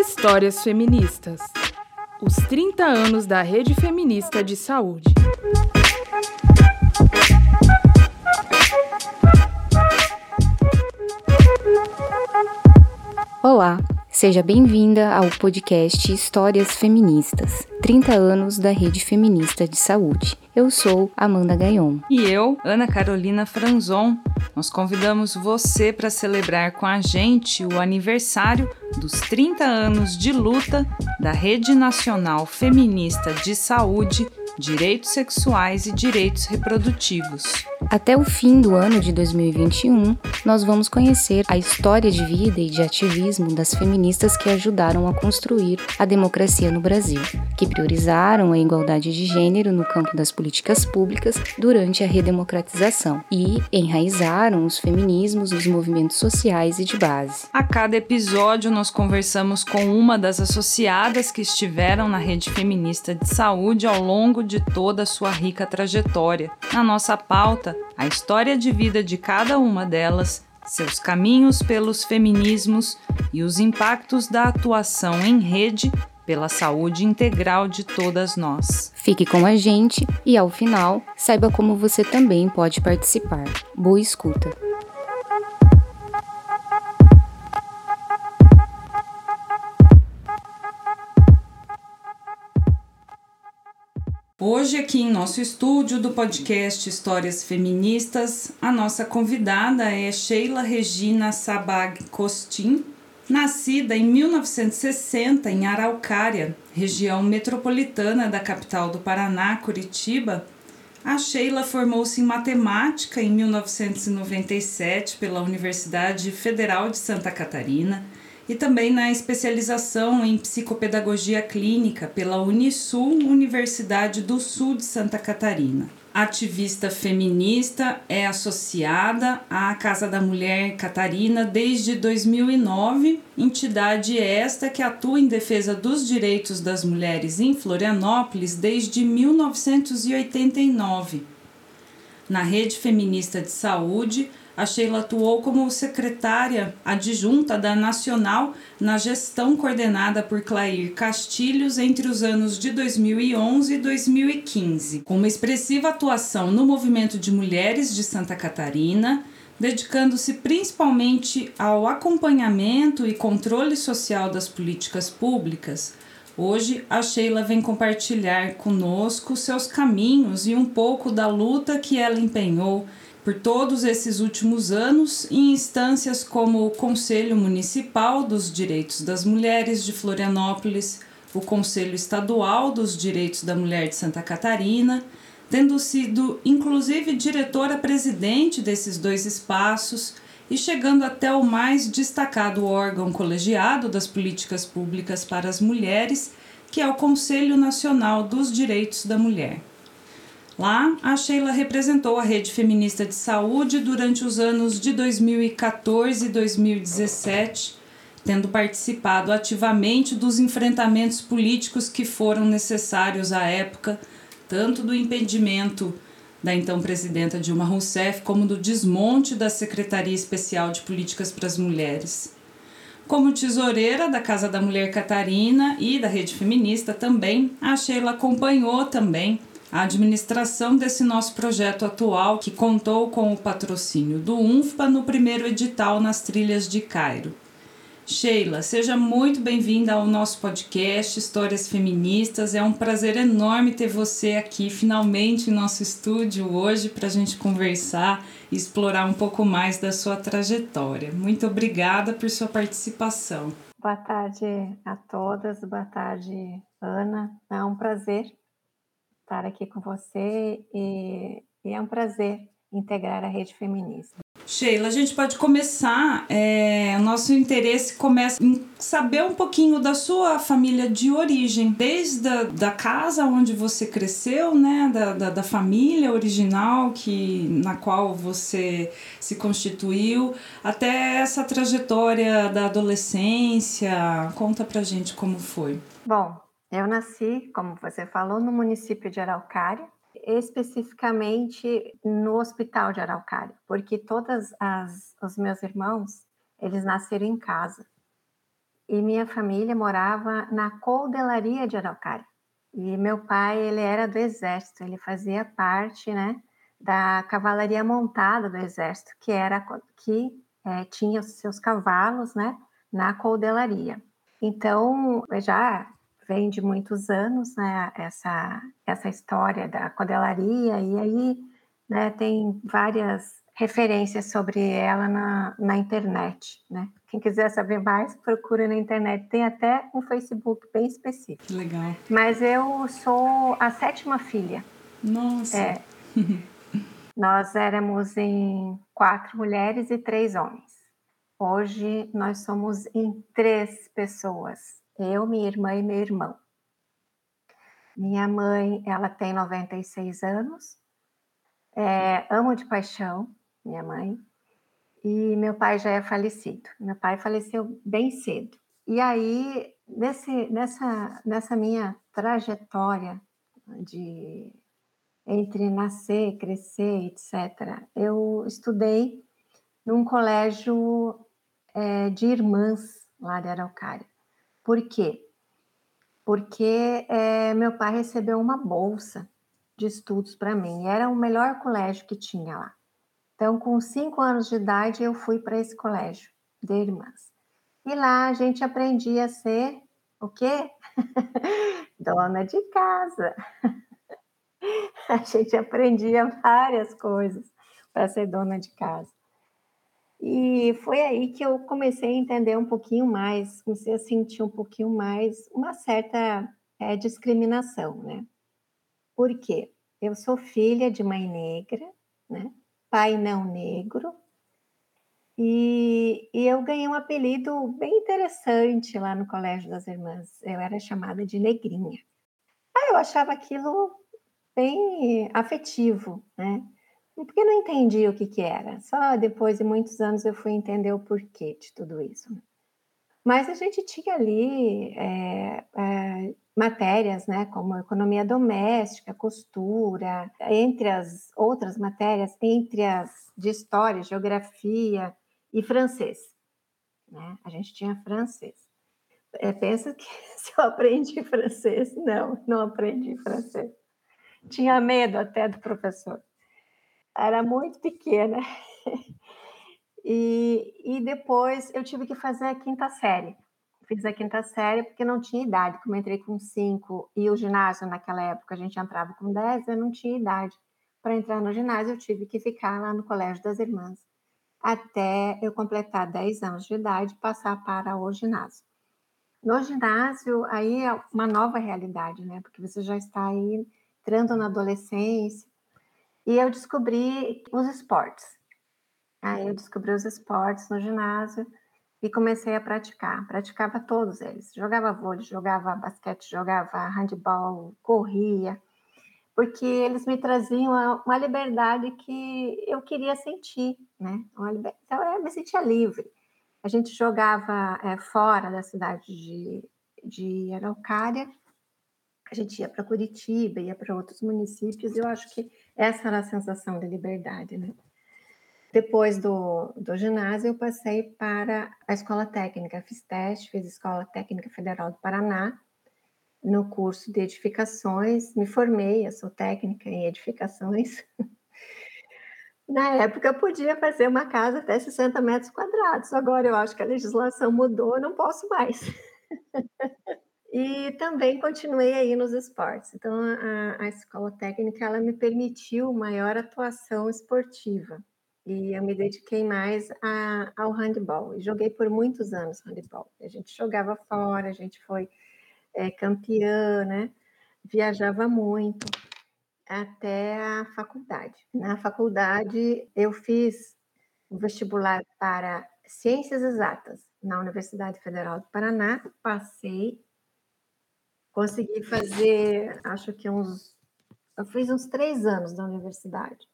Histórias Feministas. Os 30 anos da Rede Feminista de Saúde. Olá, seja bem-vinda ao podcast Histórias Feministas, 30 anos da Rede Feminista de Saúde. Eu sou Amanda Gaion. E eu, Ana Carolina Franzon. Nós convidamos você para celebrar com a gente o aniversário dos 30 anos de luta da Rede Nacional Feminista de Saúde, Direitos Sexuais e Direitos Reprodutivos. Até o fim do ano de 2021, nós vamos conhecer a história de vida e de ativismo das feministas que ajudaram a construir a democracia no Brasil, que priorizaram a igualdade de gênero no campo das políticas públicas durante a redemocratização e enraizaram os feminismos nos movimentos sociais e de base. A cada episódio, nós conversamos com uma das associadas que estiveram na rede feminista de saúde ao longo de toda a sua rica trajetória. Na nossa pauta, a história de vida de cada uma delas, seus caminhos pelos feminismos e os impactos da atuação em rede pela saúde integral de todas nós. Fique com a gente e, ao final, saiba como você também pode participar. Boa escuta! Hoje, aqui em nosso estúdio do podcast Histórias Feministas, a nossa convidada é Sheila Regina Sabag Costin, nascida em 1960 em Araucária, região metropolitana da capital do Paraná, Curitiba. A Sheila formou-se em matemática em 1997 pela Universidade Federal de Santa Catarina e também na especialização em psicopedagogia clínica pela Unisul Universidade do Sul de Santa Catarina. Ativista feminista, é associada à Casa da Mulher Catarina desde 2009, entidade esta que atua em defesa dos direitos das mulheres em Florianópolis desde 1989. Na Rede Feminista de Saúde, a Sheila atuou como secretária adjunta da Nacional na gestão coordenada por Clair Castilhos entre os anos de 2011 e 2015, com uma expressiva atuação no movimento de mulheres de Santa Catarina, dedicando-se principalmente ao acompanhamento e controle social das políticas públicas. Hoje, a Sheila vem compartilhar conosco seus caminhos e um pouco da luta que ela empenhou por todos esses últimos anos em instâncias como o Conselho Municipal dos Direitos das Mulheres de Florianópolis, o Conselho Estadual dos Direitos da Mulher de Santa Catarina, tendo sido inclusive diretora-presidente desses dois espaços e chegando até o mais destacado órgão colegiado das políticas públicas para as mulheres, que é o Conselho Nacional dos Direitos da Mulher. Lá, a Sheila representou a rede feminista de saúde durante os anos de 2014 e 2017, tendo participado ativamente dos enfrentamentos políticos que foram necessários à época, tanto do impedimento da então presidenta Dilma Rousseff, como do desmonte da Secretaria Especial de Políticas para as Mulheres. Como tesoureira da Casa da Mulher Catarina e da Rede Feminista também, a Sheila acompanhou também a administração desse nosso projeto atual, que contou com o patrocínio do UNFPA no primeiro edital nas trilhas de Cairo. Sheila, seja muito bem-vinda ao nosso podcast Histórias Feministas. É um prazer enorme ter você aqui finalmente em nosso estúdio hoje para a gente conversar e explorar um pouco mais da sua trajetória. Muito obrigada por sua participação. Boa tarde a todas, boa tarde, Ana. É um prazer estar aqui com você e, e é um prazer integrar a rede feminista. Sheila, a gente pode começar. É, nosso interesse começa em saber um pouquinho da sua família de origem, desde a, da casa onde você cresceu, né, da, da, da, família original que na qual você se constituiu, até essa trajetória da adolescência. Conta pra gente como foi. Bom, eu nasci, como você falou, no município de Araucária, especificamente no Hospital de Araucária, porque todos os meus irmãos, eles nasceram em casa. e minha família morava na Coldelaria de Araucária. E meu pai, ele era do exército, ele fazia parte, né, da cavalaria montada do exército, que era que é, tinha os seus cavalos, né, na Coldelaria. Então, já vem de muitos anos, né, essa essa história da codelaria e aí, né, tem várias referências sobre ela na, na internet, né? Quem quiser saber mais, procura na internet. Tem até um Facebook bem específico. Legal. Mas eu sou a sétima filha. Nossa. É. nós éramos em quatro mulheres e três homens. Hoje nós somos em três pessoas. Eu, minha irmã e meu irmão. Minha mãe, ela tem 96 anos. É, amo de paixão minha mãe, e meu pai já é falecido. Meu pai faleceu bem cedo. E aí, nesse, nessa, nessa minha trajetória de entre nascer, crescer, etc., eu estudei num colégio é, de irmãs lá de Araucária. Por quê? Porque é, meu pai recebeu uma bolsa de estudos para mim. Era o melhor colégio que tinha lá. Então, com cinco anos de idade, eu fui para esse colégio de irmãs. E lá a gente aprendia a ser o quê? Dona de casa. a gente aprendia várias coisas para ser dona de casa. E foi aí que eu comecei a entender um pouquinho mais, comecei a sentir um pouquinho mais uma certa é, discriminação, né? Por quê? Eu sou filha de mãe negra, né? pai não negro. E, e, eu ganhei um apelido bem interessante lá no Colégio das Irmãs. Eu era chamada de Negrinha. Ah, eu achava aquilo bem afetivo, né? Porque não entendia o que, que era. Só depois de muitos anos eu fui entender o porquê de tudo isso. Mas a gente tinha ali é, é, matérias, né, como economia doméstica, costura, entre as outras matérias, entre as de história, geografia e francês. Né? A gente tinha francês. É, pensa que se eu aprendi francês, não, não aprendi francês. Tinha medo até do professor. Era muito pequena. E, e depois eu tive que fazer a quinta série. Fiz a quinta série porque não tinha idade. Como eu entrei com cinco e o ginásio naquela época a gente entrava com dez, eu não tinha idade. Para entrar no ginásio, eu tive que ficar lá no Colégio das Irmãs até eu completar 10 anos de idade passar para o ginásio. No ginásio, aí é uma nova realidade, né? Porque você já está aí entrando na adolescência. E eu descobri os esportes. Aí eu descobri os esportes no ginásio e comecei a praticar. Praticava todos eles. Jogava vôlei, jogava basquete, jogava handball, corria, porque eles me traziam uma liberdade que eu queria sentir, né? Então eu me sentia livre. A gente jogava é, fora da cidade de, de Araucária, a gente ia para Curitiba, ia para outros municípios, e eu acho que essa era a sensação de liberdade, né? Depois do, do ginásio, eu passei para a escola técnica, fiz teste, fiz Escola Técnica Federal do Paraná, no curso de edificações, me formei, eu sou técnica em edificações. Na época, eu podia fazer uma casa até 60 metros quadrados, agora eu acho que a legislação mudou, não posso mais. e também continuei aí nos esportes. Então, a, a escola técnica ela me permitiu maior atuação esportiva e eu me dediquei mais a, ao handball. E joguei por muitos anos handball. A gente jogava fora, a gente foi é, campeã, né? Viajava muito até a faculdade. Na faculdade, eu fiz o vestibular para Ciências Exatas na Universidade Federal do Paraná, passei, consegui fazer, acho que uns, eu fiz uns três anos na universidade.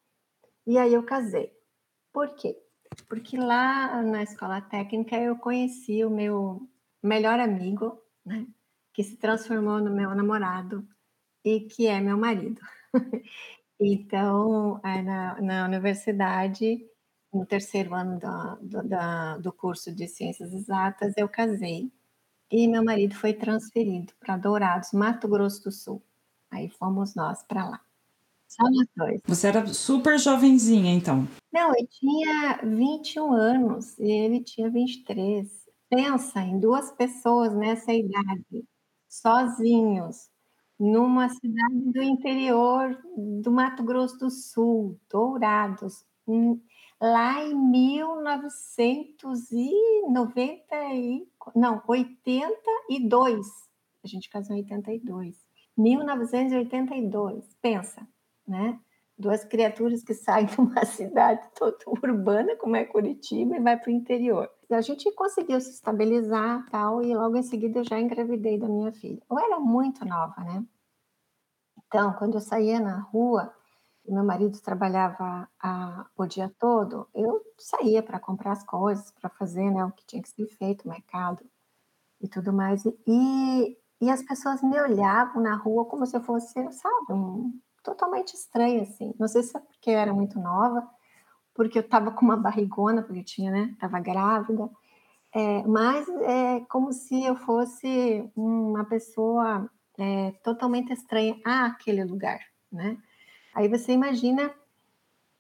E aí eu casei. Por quê? Porque lá na escola técnica eu conheci o meu melhor amigo, né? Que se transformou no meu namorado e que é meu marido. então, na, na universidade, no terceiro ano do, do, do curso de Ciências Exatas, eu casei e meu marido foi transferido para Dourados, Mato Grosso do Sul. Aí fomos nós para lá. Só nós dois. Você era super jovenzinha, então? Não, eu tinha 21 anos e ele tinha 23. Pensa em duas pessoas nessa idade, sozinhos, numa cidade do interior do Mato Grosso do Sul, Dourados, lá em 1990 e, não, 82. A gente casou em 82. 1982, pensa, né? Duas criaturas que saem de uma cidade toda urbana, como é Curitiba, e vai para o interior. A gente conseguiu se estabilizar tal, e logo em seguida eu já engravidei da minha filha. Eu era muito nova, né? Então, quando eu saía na rua, meu marido trabalhava a, o dia todo, eu saía para comprar as coisas, para fazer né, o que tinha que ser feito, mercado e tudo mais. E, e as pessoas me olhavam na rua como se eu fosse, sabe, um, totalmente estranha, assim. Não sei se é porque eu era muito nova, porque eu estava com uma barrigona, porque eu tinha, né, estava grávida, é, mas é como se eu fosse uma pessoa é, totalmente estranha àquele lugar, né? Aí você imagina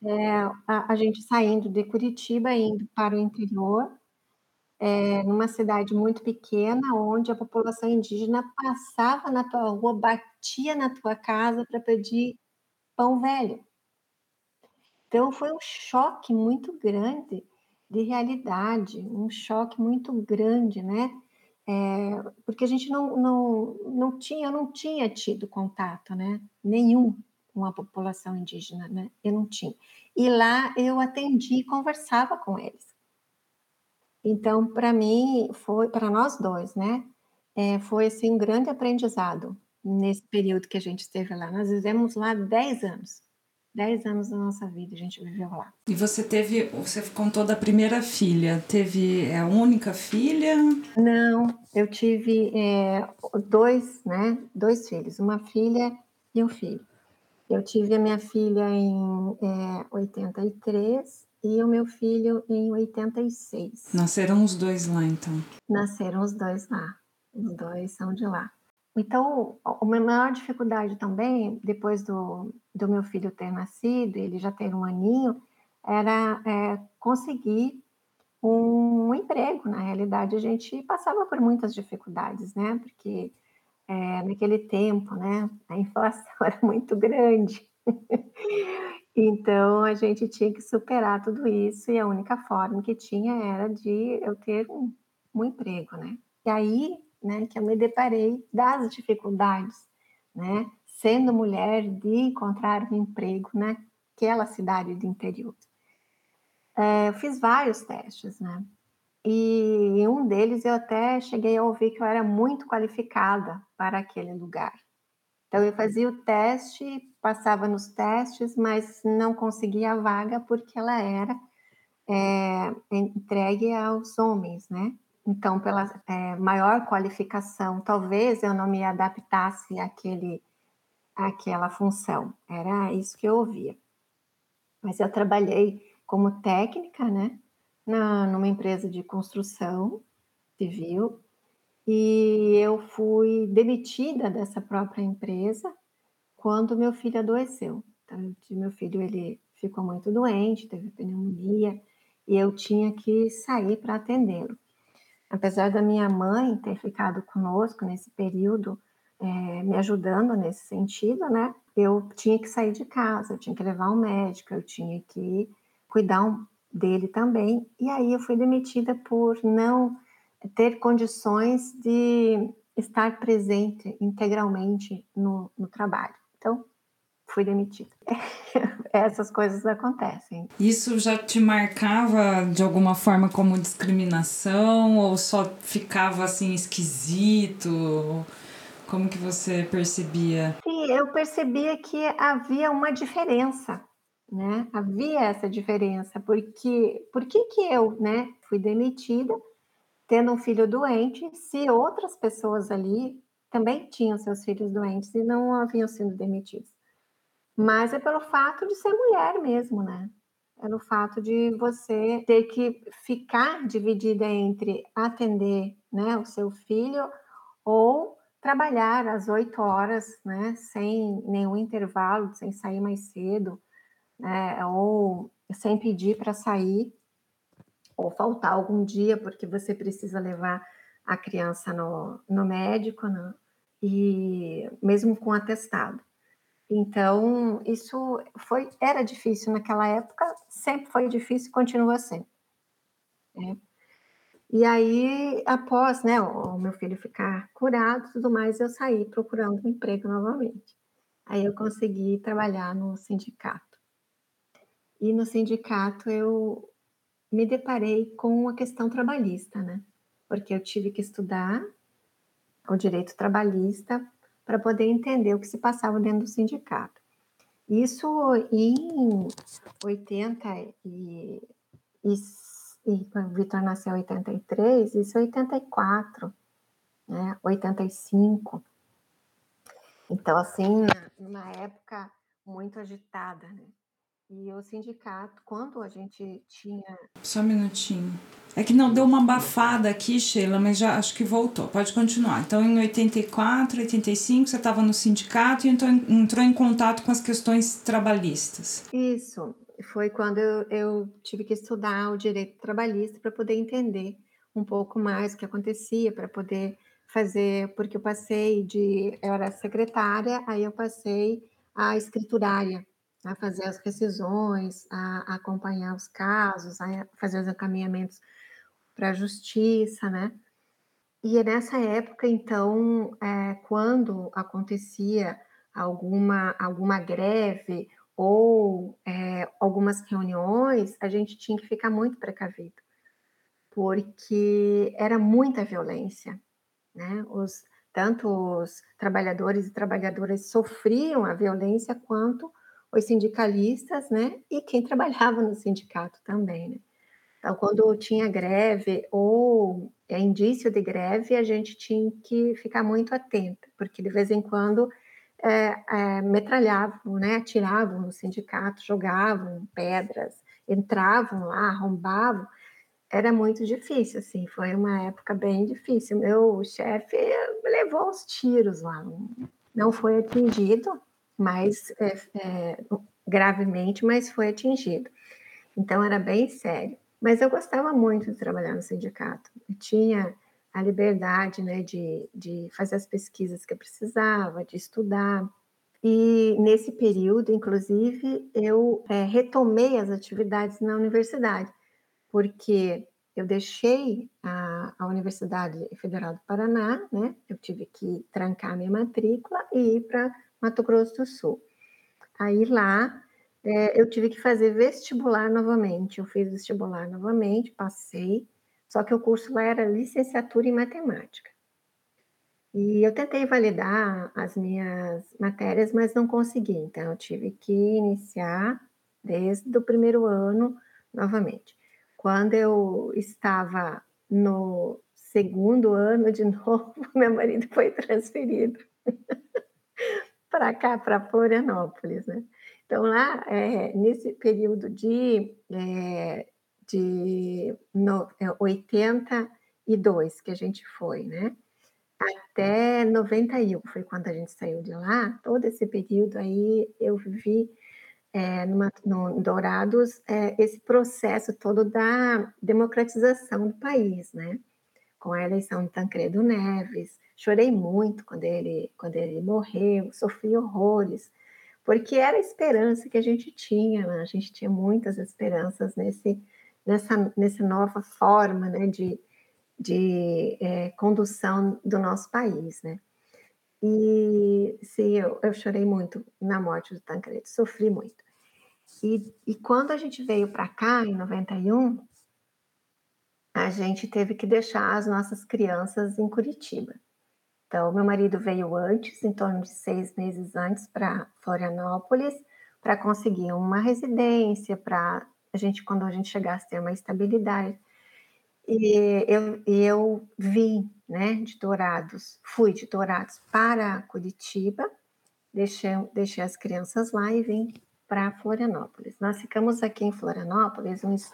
é, a, a, gente saindo de Curitiba, indo para o interior, é, numa cidade muito pequena, onde a população indígena passava na tua rua, batia na tua casa para pedir pão velho. Então foi um choque muito grande de realidade, um choque muito grande, né? É, porque a gente não, não, não tinha, eu não tinha tido contato, né? Nenhum com a população indígena, né? Eu não tinha. E lá eu atendi e conversava com eles. Então, para mim, foi, para nós dois, né? É, foi assim, um grande aprendizado nesse período que a gente esteve lá. Nós vivemos lá 10 anos. 10 anos da nossa vida a gente viveu lá. E você teve, você contou da primeira filha, teve é a única filha? Não, eu tive é, dois, né, dois filhos, uma filha e um filho. Eu tive a minha filha em é, 83 e o meu filho em 86. Nasceram os dois lá, então? Nasceram os dois lá. Os dois são de lá. Então, a minha maior dificuldade também, depois do, do meu filho ter nascido, ele já ter um aninho, era é, conseguir um emprego. Na realidade, a gente passava por muitas dificuldades, né? Porque é, naquele tempo, né, a inflação era muito grande. então a gente tinha que superar tudo isso e a única forma que tinha era de eu ter um, um emprego, né? E aí, né, que eu me deparei das dificuldades, né, sendo mulher de encontrar um emprego naquela cidade do interior. É, eu fiz vários testes, né? E em um deles eu até cheguei a ouvir que eu era muito qualificada para aquele lugar. Então eu fazia o teste, passava nos testes, mas não conseguia a vaga porque ela era é, entregue aos homens, né? Então, pela é, maior qualificação, talvez eu não me adaptasse àquele, àquela função. Era isso que eu ouvia. Mas eu trabalhei como técnica, né? Na, numa empresa de construção civil e eu fui demitida dessa própria empresa quando meu filho adoeceu. Então, meu filho ele ficou muito doente, teve pneumonia e eu tinha que sair para atendê-lo. Apesar da minha mãe ter ficado conosco nesse período, é, me ajudando nesse sentido, né? Eu tinha que sair de casa, eu tinha que levar um médico, eu tinha que cuidar um, dele também. E aí eu fui demitida por não ter condições de estar presente integralmente no, no trabalho. Então, fui demitida. Essas coisas acontecem. Isso já te marcava de alguma forma como discriminação ou só ficava assim esquisito? Como que você percebia? Sim, eu percebia que havia uma diferença né? Havia essa diferença, porque por que que eu, né, fui demitida tendo um filho doente, se outras pessoas ali também tinham seus filhos doentes e não haviam sido demitidos? Mas é pelo fato de ser mulher mesmo, né? Pelo fato de você ter que ficar dividida entre atender né, o seu filho, ou trabalhar às oito horas, né, sem nenhum intervalo, sem sair mais cedo, né, ou sem pedir para sair, ou faltar algum dia porque você precisa levar a criança no, no médico, né, e mesmo com atestado. Então, isso foi era difícil naquela época, sempre foi difícil e continua sendo. Né? E aí, após né, o meu filho ficar curado e tudo mais, eu saí procurando um emprego novamente. Aí eu consegui trabalhar no sindicato. E no sindicato eu me deparei com a questão trabalhista, né? Porque eu tive que estudar o direito trabalhista para poder entender o que se passava dentro do sindicato. Isso em 80 e, e e o Vitor nasceu em 83, isso é 84, né? 85. Então, assim, numa época muito agitada, né? E o sindicato, quando a gente tinha. Só um minutinho. É que não deu uma abafada aqui, Sheila, mas já acho que voltou. Pode continuar. Então, em 84, 85, você estava no sindicato e então entrou em contato com as questões trabalhistas. Isso foi quando eu, eu tive que estudar o direito trabalhista para poder entender um pouco mais o que acontecia, para poder fazer, porque eu passei de, eu era secretária, aí eu passei a escriturária, a fazer as rescisões, a, acompanhar os casos, a fazer os encaminhamentos para a justiça, né? E nessa época, então, é, quando acontecia alguma, alguma greve ou é, algumas reuniões, a gente tinha que ficar muito precavido, porque era muita violência, né? Os, tanto os trabalhadores e trabalhadoras sofriam a violência, quanto os sindicalistas, né? E quem trabalhava no sindicato também, né? Então, quando tinha greve ou é, indício de greve, a gente tinha que ficar muito atenta, porque de vez em quando é, é, metralhavam, né, atiravam no sindicato, jogavam pedras, entravam lá, arrombavam, era muito difícil, assim, foi uma época bem difícil. Meu chefe levou os tiros lá, não foi atingido, mas é, é, gravemente, mas foi atingido. Então era bem sério. Mas eu gostava muito de trabalhar no sindicato. Eu tinha a liberdade né, de, de fazer as pesquisas que eu precisava, de estudar. E nesse período, inclusive, eu é, retomei as atividades na universidade, porque eu deixei a, a, Universidade Federal do Paraná, né? Eu tive que trancar minha matrícula e ir para Mato Grosso do Sul. Aí lá é, eu tive que fazer vestibular novamente. Eu fiz vestibular novamente, passei, só que o curso lá era licenciatura em matemática. E eu tentei validar as minhas matérias, mas não consegui. Então, eu tive que iniciar desde o primeiro ano novamente. Quando eu estava no segundo ano de novo, meu marido foi transferido para cá, para Florianópolis, né? Então, lá, é, nesse período de é, de no, 82 é, que a gente foi, né? Até 91 foi quando a gente saiu de lá. Todo esse período aí eu vivi é, numa, no Dourados é, esse processo todo da democratização do país, né? Com a eleição de Tancredo Neves. Chorei muito quando ele, quando ele morreu, sofri horrores, porque era a esperança que a gente tinha, né? a gente tinha muitas esperanças nesse nessa, nessa nova forma né, de, de é, condução do nosso país, né? E sim, eu, eu chorei muito na morte do Tancredo, sofri muito. E, e quando a gente veio para cá, em 91, a gente teve que deixar as nossas crianças em Curitiba. Então, meu marido veio antes, em torno de seis meses antes, para Florianópolis, para conseguir uma residência, para a gente, quando a gente chegasse ter uma estabilidade. E eu, eu vim, né, de Dourados, fui de Dourados para Curitiba, deixei, deixei as crianças lá e vim para Florianópolis. Nós ficamos aqui em Florianópolis uns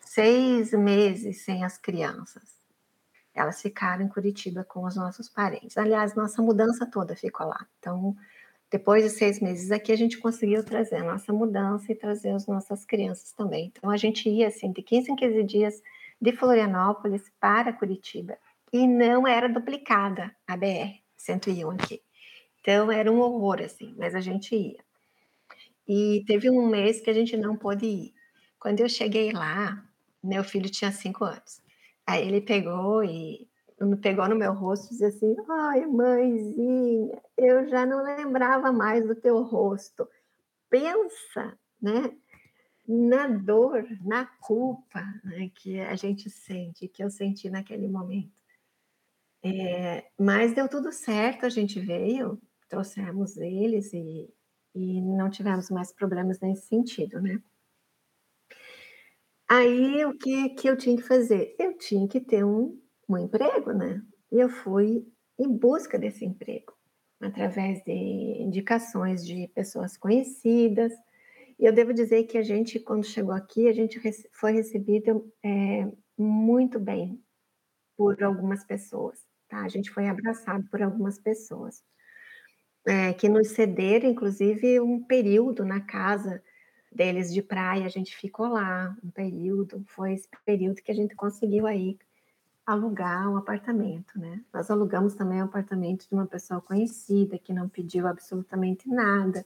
seis meses sem as crianças. Elas ficaram em Curitiba com os nossos parentes. Aliás, nossa mudança toda ficou lá. Então, depois de seis meses aqui, a gente conseguiu trazer a nossa mudança e trazer as nossas crianças também. Então, a gente ia, assim, de 15 em 15 dias de Florianópolis para Curitiba. E não era duplicada a BR-101 aqui. Então, era um horror, assim, mas a gente ia. E teve um mês que a gente não pôde ir. Quando eu cheguei lá, meu filho tinha cinco anos. Aí ele pegou e pegou no meu rosto e disse assim: Ai, mãezinha, eu já não lembrava mais do teu rosto. Pensa, né? Na dor, na culpa né, que a gente sente, que eu senti naquele momento. É, mas deu tudo certo, a gente veio, trouxemos eles e, e não tivemos mais problemas nesse sentido, né? Aí o que, que eu tinha que fazer? Eu tinha que ter um, um emprego, né? E eu fui em busca desse emprego, através de indicações de pessoas conhecidas. E eu devo dizer que a gente, quando chegou aqui, a gente foi recebido é, muito bem por algumas pessoas, tá? A gente foi abraçado por algumas pessoas é, que nos cederam, inclusive, um período na casa deles de praia, a gente ficou lá um período, foi esse período que a gente conseguiu aí alugar um apartamento, né? Nós alugamos também um apartamento de uma pessoa conhecida que não pediu absolutamente nada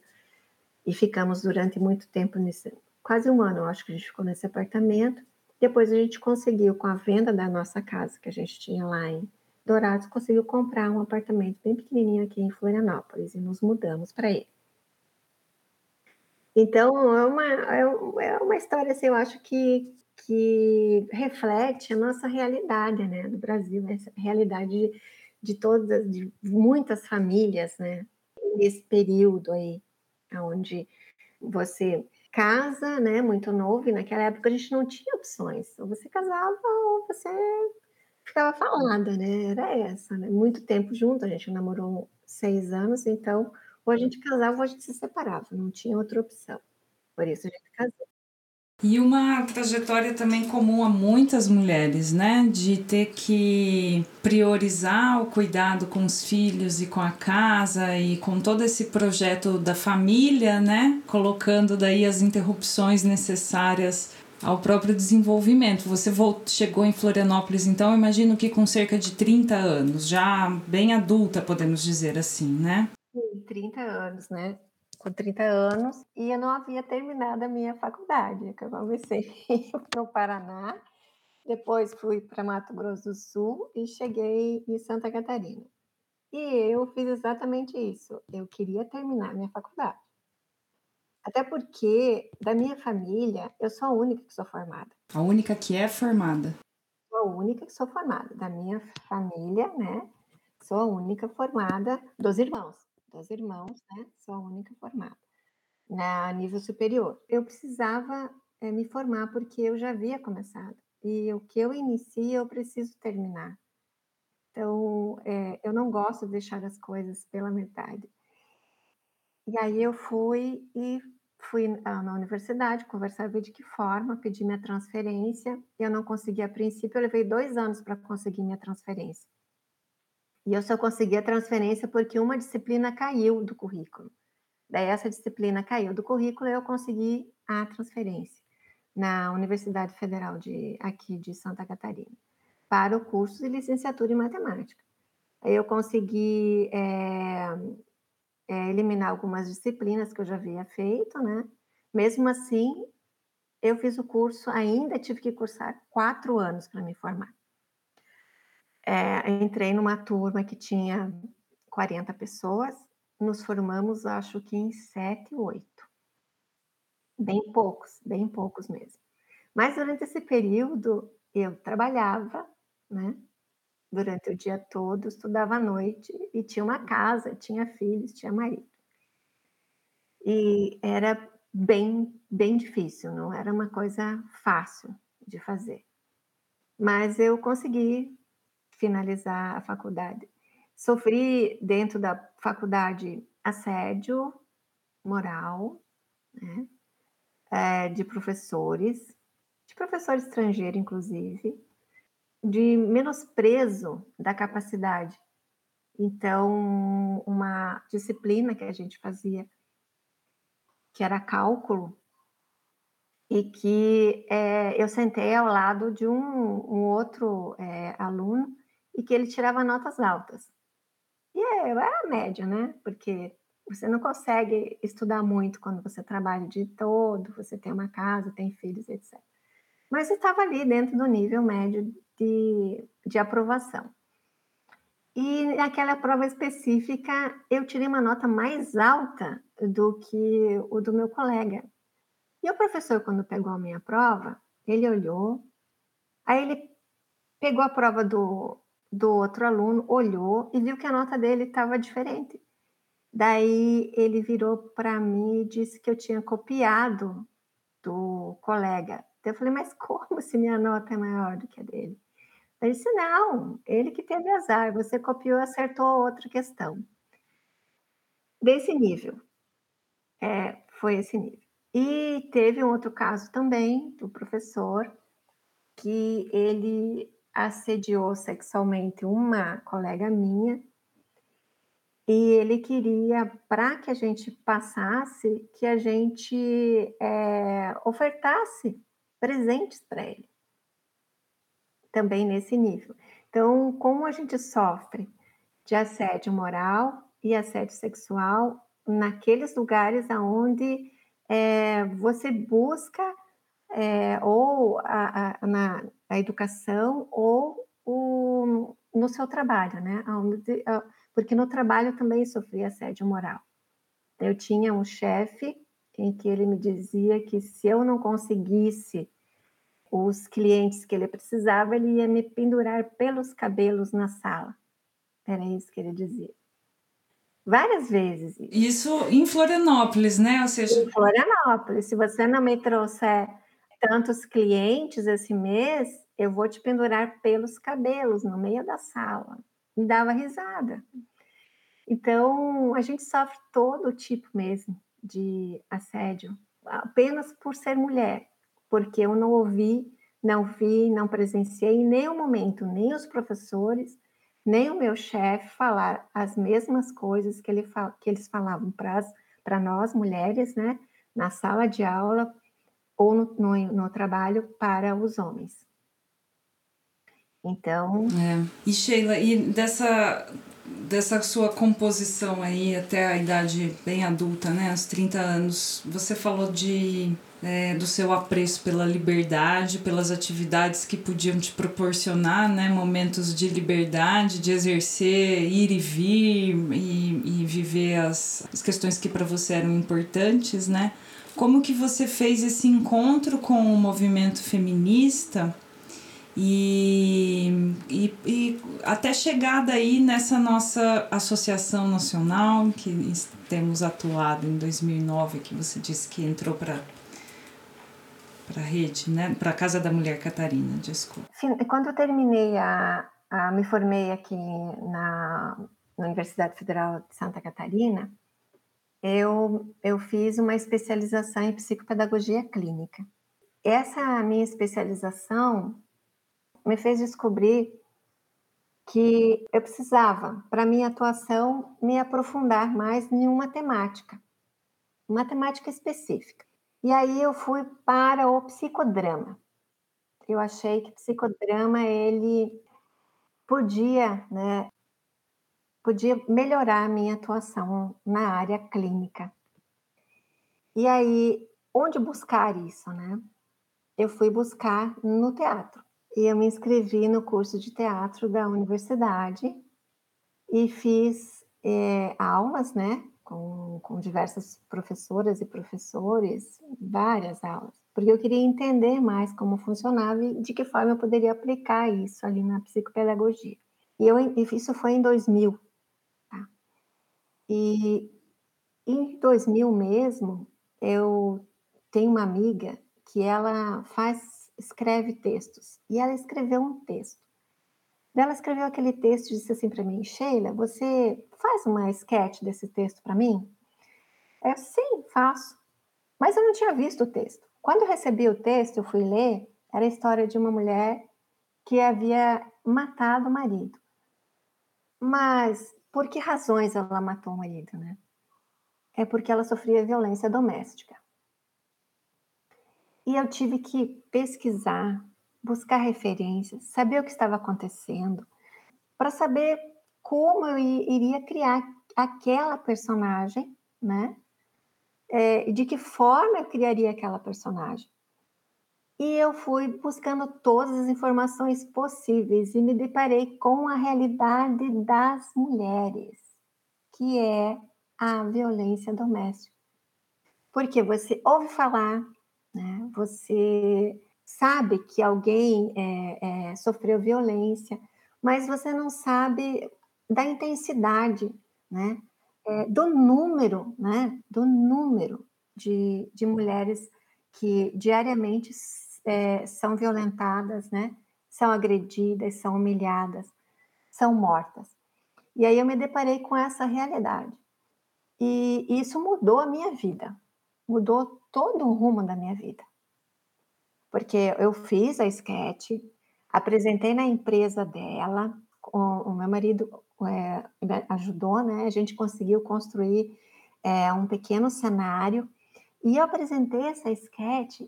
e ficamos durante muito tempo nesse, quase um ano, eu acho que a gente ficou nesse apartamento. Depois a gente conseguiu, com a venda da nossa casa que a gente tinha lá em Dourados, conseguiu comprar um apartamento bem pequenininho aqui em Florianópolis e nos mudamos para ele. Então, é uma, é, é uma história, assim, eu acho que, que reflete a nossa realidade, né, do Brasil, essa realidade de, de todas, de muitas famílias, né, nesse período aí, onde você casa, né, muito novo, e naquela época a gente não tinha opções, ou você casava ou você ficava falada, né, era essa, né, muito tempo junto, a gente namorou seis anos, então ou a gente casava ou a gente se separava, não tinha outra opção. Por isso a gente casou. E uma trajetória também comum a muitas mulheres, né? De ter que priorizar o cuidado com os filhos e com a casa e com todo esse projeto da família, né? Colocando daí as interrupções necessárias ao próprio desenvolvimento. Você voltou, chegou em Florianópolis, então, imagino que com cerca de 30 anos, já bem adulta, podemos dizer assim, né? 30 anos, né? Com 30 anos, e eu não havia terminado a minha faculdade, que eu comecei no Paraná, depois fui para Mato Grosso do Sul e cheguei em Santa Catarina. E eu fiz exatamente isso. Eu queria terminar minha faculdade. Até porque, da minha família, eu sou a única que sou formada. A única que é formada. Sou a única que sou formada. Da minha família, né? Sou a única formada dos irmãos dos irmãos, né? Sou a única formada na nível superior. Eu precisava é, me formar porque eu já havia começado e o que eu inicio eu preciso terminar. Então, é, eu não gosto de deixar as coisas pela metade. E aí eu fui e fui na universidade conversar de que forma, pedi minha transferência. Eu não consegui a princípio, eu levei dois anos para conseguir minha transferência. E eu só consegui a transferência porque uma disciplina caiu do currículo. Daí essa disciplina caiu do currículo e eu consegui a transferência na Universidade Federal de aqui de Santa Catarina para o curso de licenciatura em matemática. Eu consegui é, é, eliminar algumas disciplinas que eu já havia feito, né? Mesmo assim, eu fiz o curso, ainda tive que cursar quatro anos para me formar é, entrei numa turma que tinha 40 pessoas, nos formamos, acho que em sete, oito. Bem poucos, bem poucos mesmo. Mas durante esse período, eu trabalhava, né? Durante o dia todo, estudava à noite e tinha uma casa, tinha filhos, tinha marido. E era bem, bem difícil, não era uma coisa fácil de fazer. Mas eu consegui finalizar a faculdade. Sofri dentro da faculdade assédio moral, né? É, de professores, de professor estrangeiro, inclusive. de menosprezo da capacidade. Então, uma disciplina que a gente fazia, que era cálculo, e que é, eu sentei ao lado de um, um outro é, aluno e que ele tirava notas altas. E é, era média, né? Porque você não consegue estudar muito quando você trabalha dia todo, você tem uma casa, tem filhos, etc. Mas estava ali dentro do nível médio de, de aprovação. E naquela prova específica, eu tirei uma nota mais alta do que o do meu colega. E o professor, quando pegou a minha prova, ele olhou, aí ele pegou a prova do, do outro aluno, olhou e viu que a nota dele estava diferente. Daí ele virou para mim e disse que eu tinha copiado do colega. Então, eu falei, mas como se minha nota é maior do que a dele? Ele disse, não, ele que teve azar, você copiou e acertou outra questão. Desse nível. É, foi esse nível. E teve um outro caso também do professor que ele assediou sexualmente uma colega minha e ele queria, para que a gente passasse, que a gente é, ofertasse presentes para ele. Também nesse nível. Então, como a gente sofre de assédio moral e assédio sexual naqueles lugares onde é, você busca é, ou a, a, na a educação ou o, no seu trabalho, né? Onde, porque no trabalho também sofria assédio moral. Eu tinha um chefe em que ele me dizia que se eu não conseguisse os clientes que ele precisava, ele ia me pendurar pelos cabelos na sala. Era isso que ele dizia. Várias vezes. Isso em Florianópolis, né? Ou seja... Em Florianópolis. Se você não me trouxer tantos clientes esse mês, eu vou te pendurar pelos cabelos no meio da sala me dava risada. Então, a gente sofre todo tipo mesmo de assédio, apenas por ser mulher, porque eu não ouvi, não vi, não presenciei em nenhum momento, nem os professores, nem o meu chefe falar as mesmas coisas que, ele, que eles falavam para nós, mulheres, né, na sala de aula ou no, no, no trabalho para os homens. Então. É. E Sheila, e dessa, dessa sua composição aí até a idade bem adulta, né, aos 30 anos, você falou de é, do seu apreço pela liberdade, pelas atividades que podiam te proporcionar, né, momentos de liberdade, de exercer, ir e vir e, e viver as, as questões que para você eram importantes, né? Como que você fez esse encontro com o movimento feminista? E, e, e, até chegar daí nessa nossa associação nacional, que temos atuado em 2009, que você disse que entrou para para a rede, né? para a Casa da Mulher Catarina, desculpa. Sim, quando eu terminei a, a me formei aqui na, na Universidade Federal de Santa Catarina, eu, eu fiz uma especialização em psicopedagogia clínica. Essa minha especialização me fez descobrir que eu precisava, para minha atuação, me aprofundar mais em uma temática, uma temática específica. E aí eu fui para o psicodrama. Eu achei que psicodrama ele podia, né, podia melhorar a minha atuação na área clínica. E aí, onde buscar isso, né? Eu fui buscar no teatro. E eu me inscrevi no curso de teatro da universidade e fiz é, aulas, né, com, com diversas professoras e professores, várias aulas, porque eu queria entender mais como funcionava e de que forma eu poderia aplicar isso ali na psicopedagogia. E eu, isso foi em 2000, tá? E em 2000 mesmo, eu tenho uma amiga que ela faz escreve textos. E ela escreveu um texto. Ela escreveu aquele texto e disse assim para mim: Sheila, você faz uma sketch desse texto para mim? Eu, sim, faço. Mas eu não tinha visto o texto. Quando eu recebi o texto, eu fui ler, era a história de uma mulher que havia matado o marido. Mas por que razões ela matou o marido, né? É porque ela sofria violência doméstica. E eu tive que pesquisar, buscar referências, saber o que estava acontecendo, para saber como eu iria criar aquela personagem, né? É, de que forma eu criaria aquela personagem. E eu fui buscando todas as informações possíveis e me deparei com a realidade das mulheres, que é a violência doméstica. Porque você ouve falar, né? você sabe que alguém é, é, sofreu violência, mas você não sabe da intensidade, né? É, do número, né? Do número de, de mulheres que diariamente é, são violentadas, né? São agredidas, são humilhadas, são mortas. E aí eu me deparei com essa realidade. E isso mudou a minha vida, mudou todo o rumo da minha vida. Porque eu fiz a sketch, apresentei na empresa dela, o, o meu marido é, ajudou, né? A gente conseguiu construir é, um pequeno cenário e eu apresentei essa sketch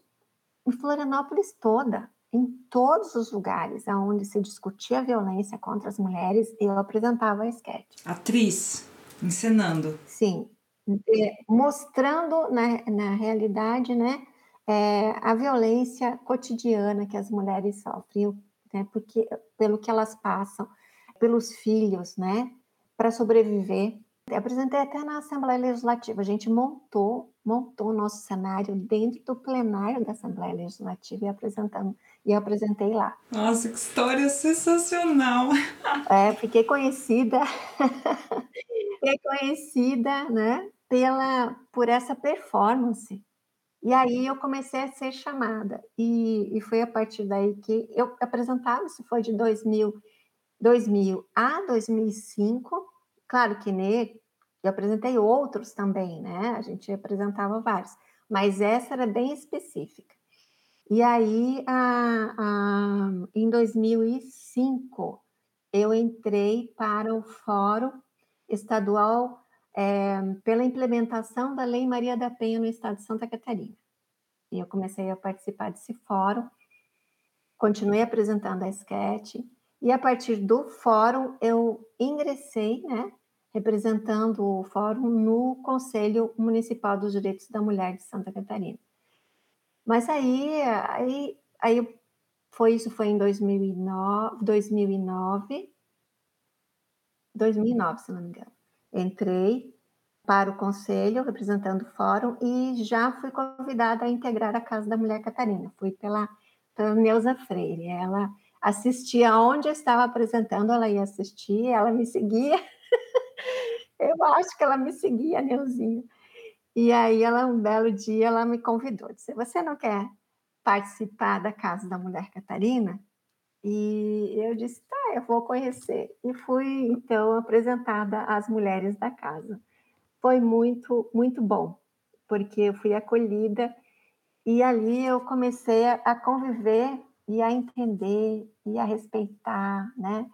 em Florianópolis toda, em todos os lugares onde se discutia a violência contra as mulheres, eu apresentava a sketch. Atriz, encenando. Sim, mostrando na, na realidade, né, é, a violência cotidiana que as mulheres sofrem, né, porque pelo que elas passam, pelos filhos, né, para sobreviver. Eu apresentei até na Assembleia Legislativa. A gente montou, montou o nosso cenário dentro do plenário da Assembleia Legislativa e apresentamos e apresentei lá. Nossa, que história sensacional! É, fiquei conhecida, fiquei conhecida, né, pela por essa performance. E aí eu comecei a ser chamada e, e foi a partir daí que eu apresentava. Isso foi de 2000 2000 a 2005, claro que ne, eu apresentei outros também, né? A gente apresentava vários, mas essa era bem específica. E aí, a, a, em 2005, eu entrei para o Fórum Estadual é, pela implementação da Lei Maria da Penha no Estado de Santa Catarina. E eu comecei a participar desse fórum, continuei apresentando a sketch, e a partir do fórum, eu ingressei, né, representando o fórum no Conselho Municipal dos Direitos da Mulher de Santa Catarina. Mas aí, aí, aí foi isso foi em 2009, 2009, 2009, se não me engano. Entrei para o conselho representando o fórum e já fui convidada a integrar a Casa da Mulher Catarina. Fui pela, pela Neuza Freire. Ela assistia onde eu estava apresentando, ela ia assistir, ela me seguia. eu acho que ela me seguia, Neuzinho. E aí, ela, um belo dia, ela me convidou, disse, você não quer participar da Casa da Mulher Catarina? E eu disse, tá, eu vou conhecer. E fui, então, apresentada às mulheres da casa. Foi muito, muito bom, porque eu fui acolhida e ali eu comecei a conviver e a entender e a respeitar, né?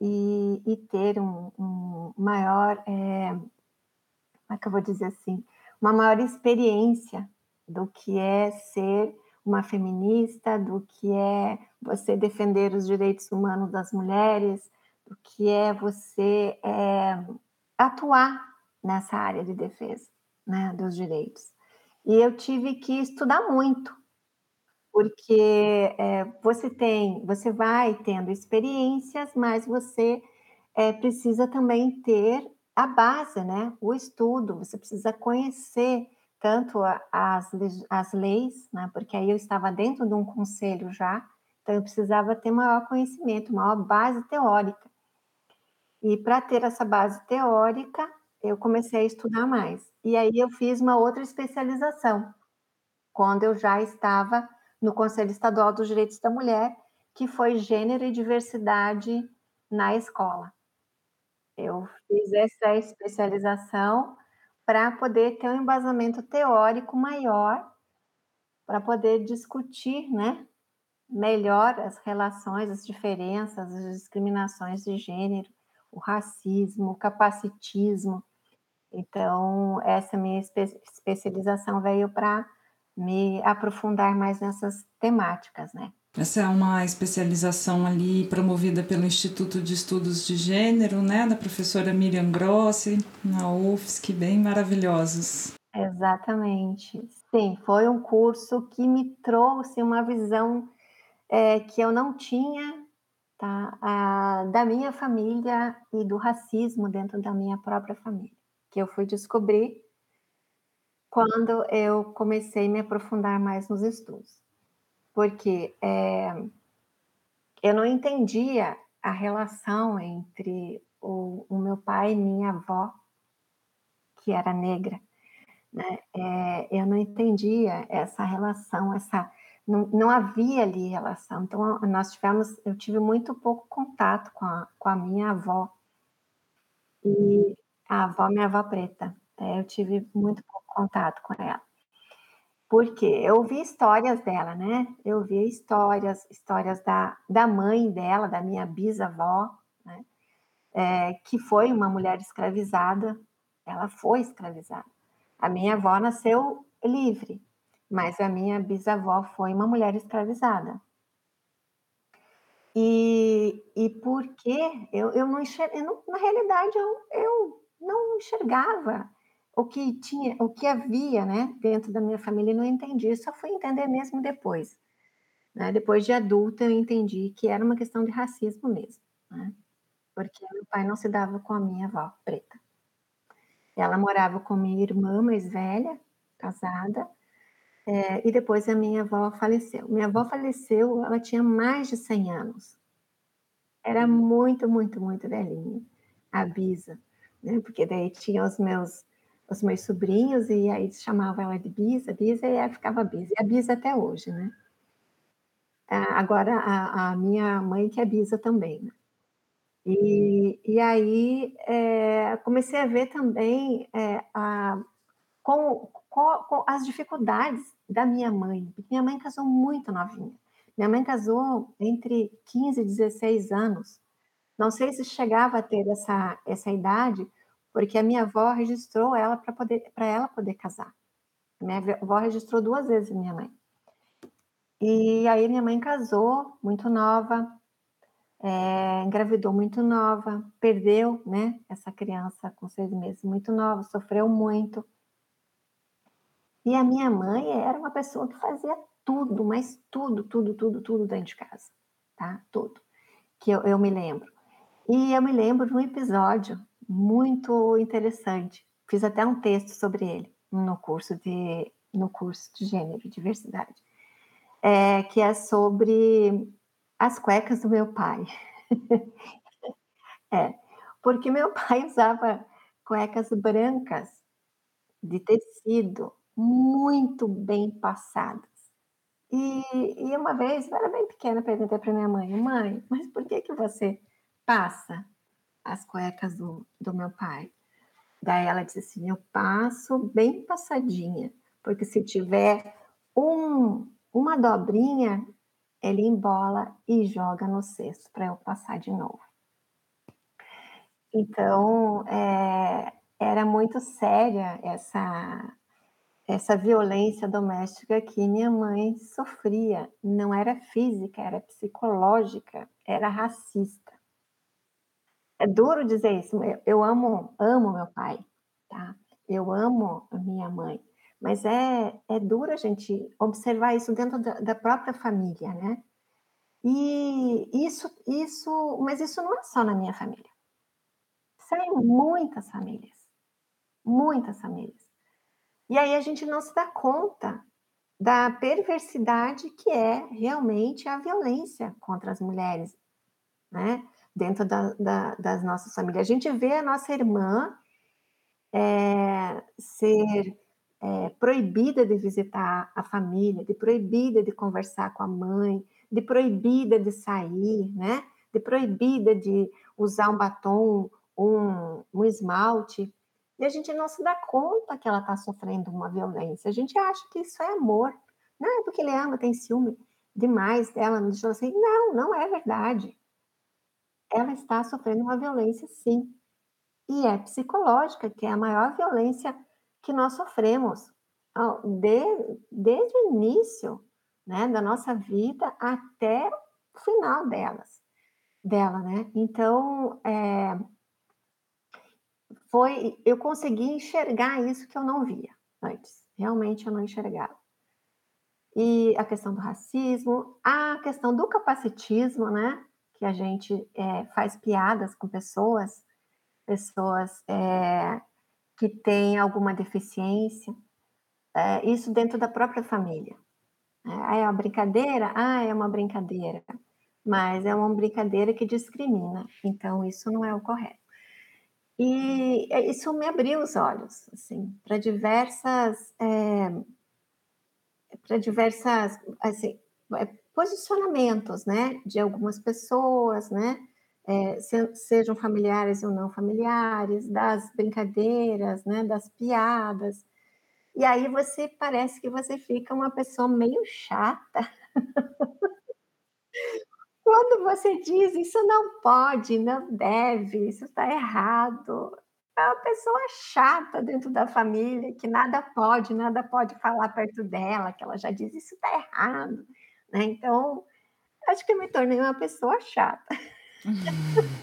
E, e ter um, um maior, é, como é que eu vou dizer assim, uma maior experiência do que é ser uma feminista, do que é você defender os direitos humanos das mulheres, do que é você é, atuar nessa área de defesa né, dos direitos. E eu tive que estudar muito porque é, você tem, você vai tendo experiências, mas você é, precisa também ter a base, né? O estudo, você precisa conhecer tanto as, as leis, né? Porque aí eu estava dentro de um conselho já, então eu precisava ter maior conhecimento, maior base teórica. E para ter essa base teórica, eu comecei a estudar mais. E aí eu fiz uma outra especialização, quando eu já estava no Conselho Estadual dos Direitos da Mulher, que foi Gênero e Diversidade na Escola. Eu fiz essa especialização para poder ter um embasamento teórico maior, para poder discutir, né, melhor as relações, as diferenças, as discriminações de gênero, o racismo, o capacitismo. Então, essa minha espe especialização veio para me aprofundar mais nessas temáticas, né? Essa é uma especialização ali promovida pelo Instituto de Estudos de Gênero, né, da professora Miriam Grossi, na UFSC, bem maravilhosos. Exatamente. Sim, foi um curso que me trouxe uma visão é, que eu não tinha tá, a, da minha família e do racismo dentro da minha própria família, que eu fui descobrir quando eu comecei a me aprofundar mais nos estudos porque é, eu não entendia a relação entre o, o, meu pai e minha avó, que era negra. Né? É, eu não entendia essa relação, essa não, não, havia ali relação. Então nós tivemos, eu tive muito pouco contato com a, com a minha avó e a avó, minha avó preta. Né? Eu tive muito pouco contato com ela. Porque eu ouvi histórias dela, né? Eu ouvi histórias, histórias da, da mãe dela, da minha bisavó, né? É, que foi uma mulher escravizada. Ela foi escravizada. A minha avó nasceu livre, mas a minha bisavó foi uma mulher escravizada. E, e por quê? Eu, eu não enxergava, na realidade, eu, eu não enxergava o que tinha, o que havia, né, dentro da minha família, não entendi. só fui entender mesmo depois. Né? Depois de adulta, eu entendi que era uma questão de racismo mesmo, né? Porque meu pai não se dava com a minha avó preta. Ela morava com minha irmã mais velha, casada, é, e depois a minha avó faleceu. Minha avó faleceu, ela tinha mais de 100 anos. Era muito, muito, muito velhinha, a Bisa, né? Porque daí tinha os meus os meus sobrinhos, e aí chamavam ela de Bisa, Bisa, e ela ficava Bisa. E a Bisa até hoje, né? Ah, agora, a, a minha mãe que é Bisa também, né? E, e aí é, comecei a ver também é, a, com, com, com, as dificuldades da minha mãe, porque minha mãe casou muito novinha. Minha mãe casou entre 15 e 16 anos. Não sei se chegava a ter essa, essa idade, porque a minha avó registrou ela para poder para ela poder casar. Minha avó registrou duas vezes minha mãe. E aí minha mãe casou muito nova, é, engravidou muito nova, perdeu, né, essa criança com seis meses muito nova, sofreu muito. E a minha mãe era uma pessoa que fazia tudo, mas tudo, tudo, tudo, tudo dentro de casa, tá? Tudo. Que eu, eu me lembro. E eu me lembro de um episódio muito interessante. Fiz até um texto sobre ele no curso de, no curso de gênero e diversidade, é, que é sobre as cuecas do meu pai. é, porque meu pai usava cuecas brancas de tecido muito bem passadas. E, e uma vez, eu era bem pequena, perguntei para minha mãe, mãe, mas por que que você passa as cuecas do, do meu pai. Daí ela disse assim: eu passo bem passadinha, porque se tiver um, uma dobrinha, ele embola e joga no cesto para eu passar de novo. Então, é, era muito séria essa, essa violência doméstica que minha mãe sofria. Não era física, era psicológica, era racista. É duro dizer isso. Eu amo, amo meu pai, tá? Eu amo a minha mãe, mas é, é duro a gente observar isso dentro da, da própria família, né? E isso, isso, mas isso não é só na minha família. Em muitas famílias, muitas famílias. E aí a gente não se dá conta da perversidade que é realmente a violência contra as mulheres, né? Dentro da, da, das nossas famílias. A gente vê a nossa irmã é, ser é, proibida de visitar a família, de proibida de conversar com a mãe, de proibida de sair, né? De proibida de usar um batom, um, um esmalte. E a gente não se dá conta que ela está sofrendo uma violência. A gente acha que isso é amor. Não é porque ele ama, tem ciúme. demais dela, me falou assim: não, não é verdade. Ela está sofrendo uma violência, sim. E é psicológica, que é a maior violência que nós sofremos. De, desde o início né, da nossa vida até o final delas, dela, né? Então, é, foi, eu consegui enxergar isso que eu não via antes. Realmente eu não enxergava. E a questão do racismo, a questão do capacitismo, né? Que a gente é, faz piadas com pessoas, pessoas é, que têm alguma deficiência, é, isso dentro da própria família. É, é uma brincadeira? Ah, é uma brincadeira. Mas é uma brincadeira que discrimina. Então, isso não é o correto. E é, isso me abriu os olhos, assim, para diversas, é, para diversas, assim, posicionamentos, né, de algumas pessoas, né, é, se, sejam familiares ou não familiares, das brincadeiras, né, das piadas. E aí você parece que você fica uma pessoa meio chata. Quando você diz isso não pode, não deve, isso está errado, é uma pessoa chata dentro da família, que nada pode, nada pode falar perto dela, que ela já diz isso está errado. Né? Então, acho que eu me tornei uma pessoa chata.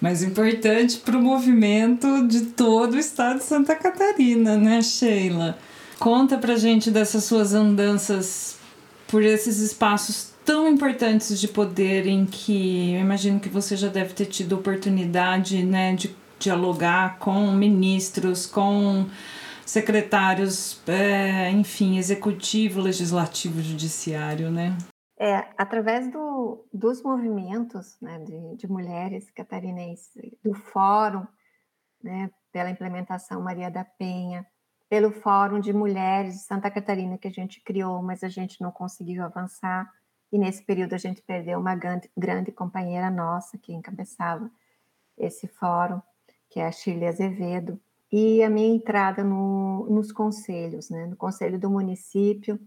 Mas importante para o movimento de todo o estado de Santa Catarina, né, Sheila? Conta pra gente dessas suas andanças por esses espaços tão importantes de poder em que eu imagino que você já deve ter tido oportunidade né, de dialogar com ministros, com secretários, é, enfim, executivo, legislativo, judiciário, né? É, através do, dos movimentos né, de, de mulheres catarinenses, do fórum, né, pela implementação Maria da Penha, pelo Fórum de Mulheres de Santa Catarina que a gente criou, mas a gente não conseguiu avançar. E nesse período a gente perdeu uma grande, grande companheira nossa que encabeçava esse fórum, que é a Shirley Azevedo. E a minha entrada no, nos conselhos, né? no conselho do município.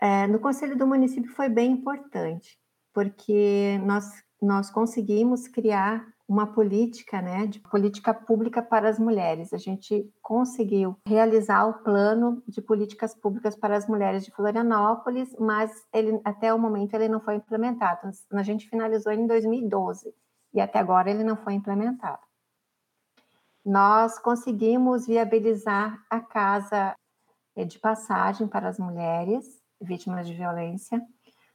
É, no conselho do município foi bem importante, porque nós, nós conseguimos criar uma política, né, de política pública para as mulheres. A gente conseguiu realizar o plano de políticas públicas para as mulheres de Florianópolis, mas ele até o momento ele não foi implementado. A gente finalizou em 2012 e até agora ele não foi implementado. Nós conseguimos viabilizar a casa de passagem para as mulheres vítimas de violência.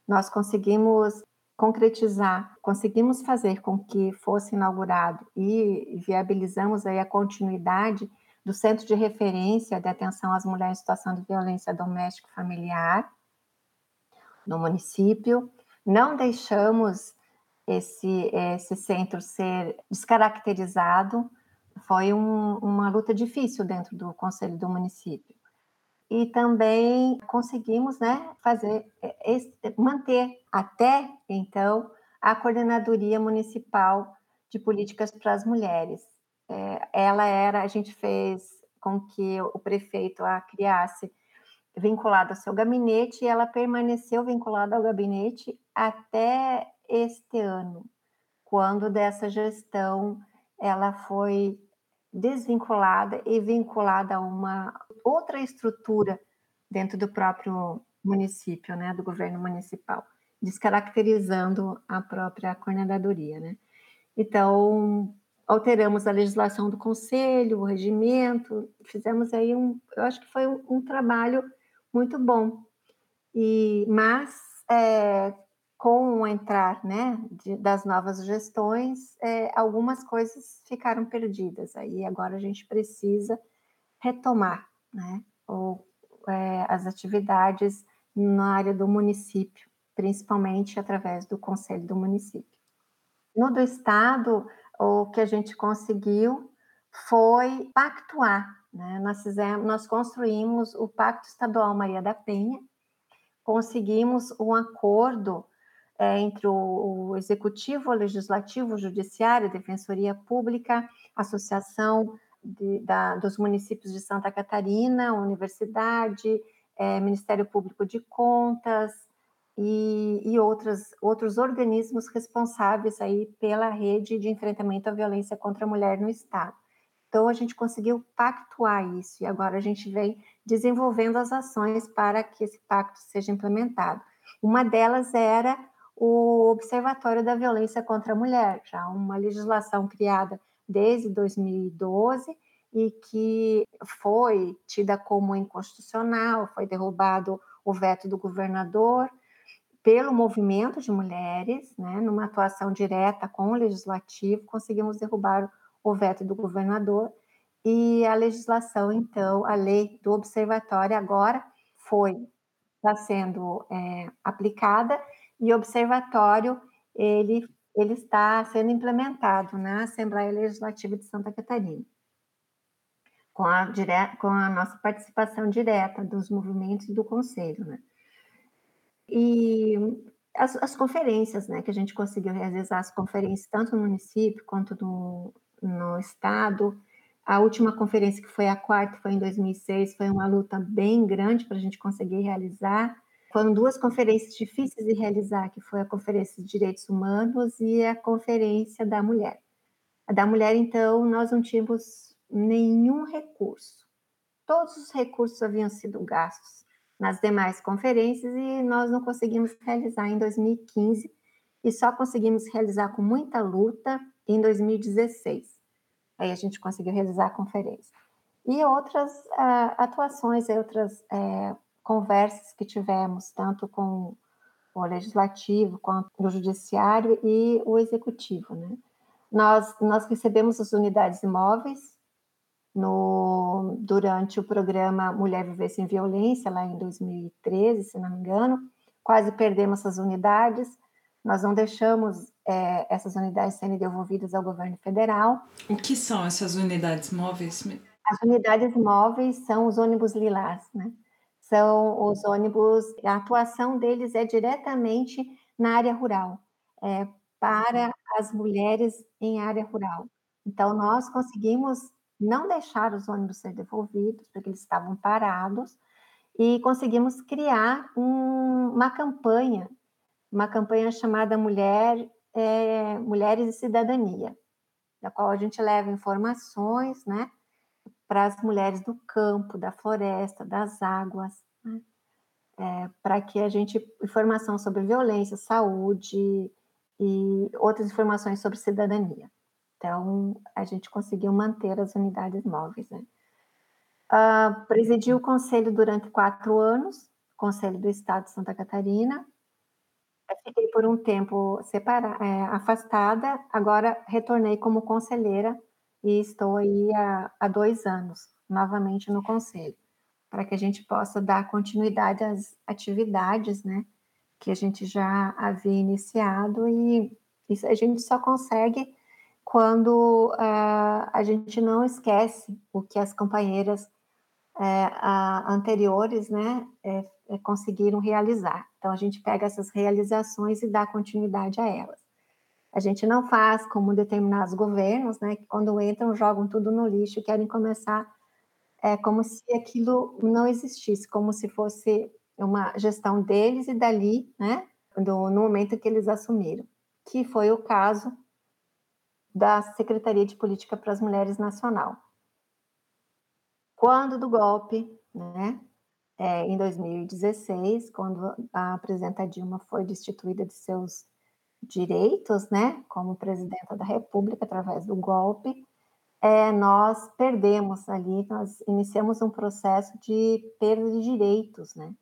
Nós conseguimos concretizar, conseguimos fazer com que fosse inaugurado e viabilizamos aí a continuidade do Centro de Referência de Atenção às Mulheres em Situação de Violência Doméstica e Familiar no município. Não deixamos esse, esse centro ser descaracterizado, foi um, uma luta difícil dentro do Conselho do Município e também conseguimos né, fazer, é, manter até então a coordenadoria municipal de políticas para as mulheres. É, ela era, a gente fez com que o prefeito a criasse vinculada ao seu gabinete e ela permaneceu vinculada ao gabinete até este ano, quando dessa gestão ela foi desvinculada e vinculada a uma outra estrutura dentro do próprio município, né, do governo municipal, descaracterizando a própria coordenadoria, né. Então, alteramos a legislação do conselho, o regimento, fizemos aí um, eu acho que foi um, um trabalho muito bom. E, mas é, com o entrar né, de, das novas gestões, é, algumas coisas ficaram perdidas. Aí agora a gente precisa retomar né, é, as atividades na área do município, principalmente através do conselho do município. No do estado, o que a gente conseguiu foi pactuar. Né? Nós, fizemos, nós construímos o Pacto Estadual Maria da Penha, conseguimos um acordo é, entre o, o, Executivo, o Legislativo, o Judiciário, a Defensoria Pública, Associação de, da, dos Municípios de Santa Catarina, Universidade, é, Ministério Público de Contas, e, e outros organismos responsáveis aí pela rede de enfrentamento à violência contra a mulher no Estado. Então, a gente conseguiu pactuar isso e agora a gente vem desenvolvendo as ações para que esse pacto seja implementado. Uma delas era o Observatório da Violência contra a Mulher, já uma legislação criada desde 2012 e que foi tida como inconstitucional, foi derrubado o veto do governador pelo movimento de mulheres, né, numa atuação direta com o legislativo, conseguimos derrubar o veto do governador. E a legislação, então, a lei do observatório agora foi está sendo é, aplicada e observatório ele, ele está sendo implementado na Assembleia Legislativa de Santa Catarina, com a, dire... com a nossa participação direta dos movimentos do Conselho. Né? E as, as, conferências, né, que a gente conseguiu realizar as conferências tanto no município quanto no, no estado. A última conferência, que foi a quarta, foi em 2006, foi uma luta bem grande para a gente conseguir realizar. Foram duas conferências difíceis de realizar, que foi a Conferência de Direitos Humanos e a Conferência da Mulher. A da Mulher, então, nós não tínhamos nenhum recurso. Todos os recursos haviam sido gastos nas demais conferências e nós não conseguimos realizar em 2015 e só conseguimos realizar com muita luta em 2016. Aí a gente conseguiu realizar a conferência. E outras uh, atuações, outras uh, conversas que tivemos, tanto com o legislativo, quanto o judiciário e o executivo, né? Nós, nós recebemos as unidades imóveis no, durante o programa Mulher Viver Sem Violência, lá em 2013, se não me engano. Quase perdemos essas unidades. Nós não deixamos é, essas unidades serem devolvidas ao governo federal. O que são essas unidades móveis? As unidades móveis são os ônibus lilás, né? São os ônibus, a atuação deles é diretamente na área rural, é, para as mulheres em área rural. Então, nós conseguimos não deixar os ônibus ser devolvidos, porque eles estavam parados, e conseguimos criar um, uma campanha, uma campanha chamada Mulher, é, Mulheres e Cidadania, da qual a gente leva informações, né, para as mulheres do campo, da floresta, das águas, né? é, para que a gente informação sobre violência, saúde e outras informações sobre cidadania. Então, a gente conseguiu manter as unidades móveis. Né? Uh, presidi o conselho durante quatro anos, Conselho do Estado de Santa Catarina. Fiquei por um tempo separa, é, afastada, agora retornei como conselheira e estou aí há, há dois anos, novamente no Conselho, para que a gente possa dar continuidade às atividades, né, que a gente já havia iniciado e isso a gente só consegue quando uh, a gente não esquece o que as companheiras uh, anteriores, né, uh, conseguiram realizar. Então a gente pega essas realizações e dá continuidade a elas. A gente não faz como determinados governos, né, que quando entram jogam tudo no lixo, querem começar é, como se aquilo não existisse, como se fosse uma gestão deles e dali, né, do, no momento que eles assumiram, que foi o caso da Secretaria de Política para as Mulheres Nacional. Quando do golpe, né, é, em 2016, quando a presidenta Dilma foi destituída de seus direitos, né, como presidenta da República, através do golpe, é, nós perdemos ali, nós iniciamos um processo de perda de direitos, né?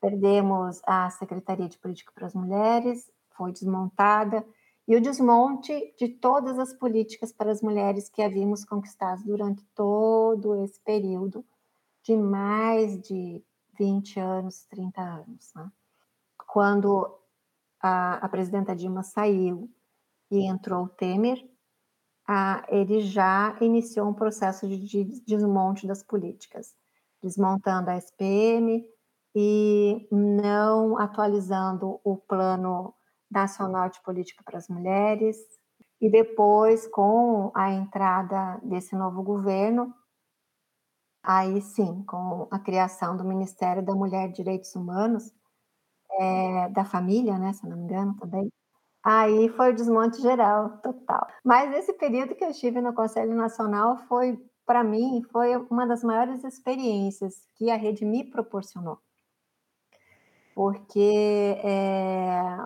Perdemos a Secretaria de Política para as Mulheres, foi desmontada, e o desmonte de todas as políticas para as mulheres que havíamos conquistado durante todo esse período de mais de 20 anos, 30 anos. Né? Quando a, a presidenta Dilma saiu e entrou o Temer, a, ele já iniciou um processo de, de desmonte das políticas, desmontando a SPM e não atualizando o plano nacional de política para as mulheres. E depois, com a entrada desse novo governo, aí sim, com a criação do Ministério da Mulher e Direitos Humanos, é, da família, né, se não me engano também. Aí foi o desmonte geral, total. Mas esse período que eu estive no Conselho Nacional foi, para mim, foi uma das maiores experiências que a rede me proporcionou. Porque é,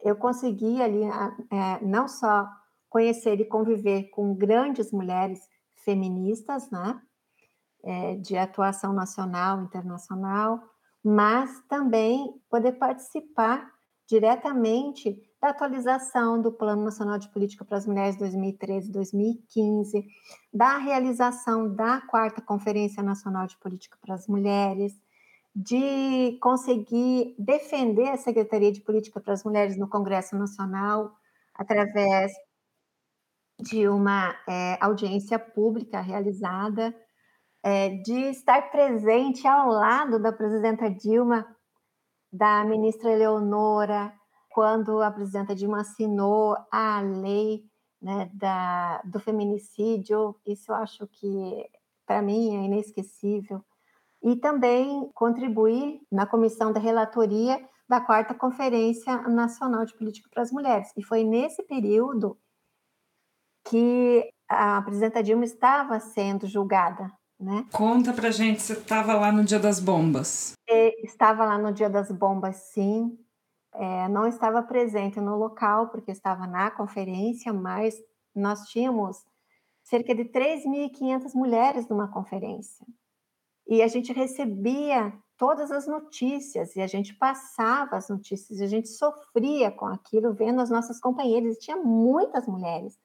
eu consegui ali é, não só conhecer e conviver com grandes mulheres feministas, né, é, de atuação nacional, internacional, mas também poder participar diretamente da atualização do Plano Nacional de Política para as Mulheres 2013-2015, da realização da quarta Conferência Nacional de Política para as Mulheres, de conseguir defender a Secretaria de Política para as Mulheres no Congresso Nacional através de uma é, audiência pública realizada, é, de estar presente ao lado da presidenta Dilma, da ministra Eleonora, quando a presidenta Dilma assinou a lei né, da, do feminicídio, isso eu acho que, para mim, é inesquecível. E também contribuir na comissão da relatoria da quarta Conferência Nacional de Política para as Mulheres. E foi nesse período que a presidenta Dilma estava sendo julgada. Né? Conta pra gente, você estava lá no dia das bombas. E estava lá no dia das bombas, sim. É, não estava presente no local, porque estava na conferência, mas nós tínhamos cerca de 3.500 mulheres numa conferência. E a gente recebia todas as notícias, e a gente passava as notícias, e a gente sofria com aquilo, vendo as nossas companheiras, e tinha muitas mulheres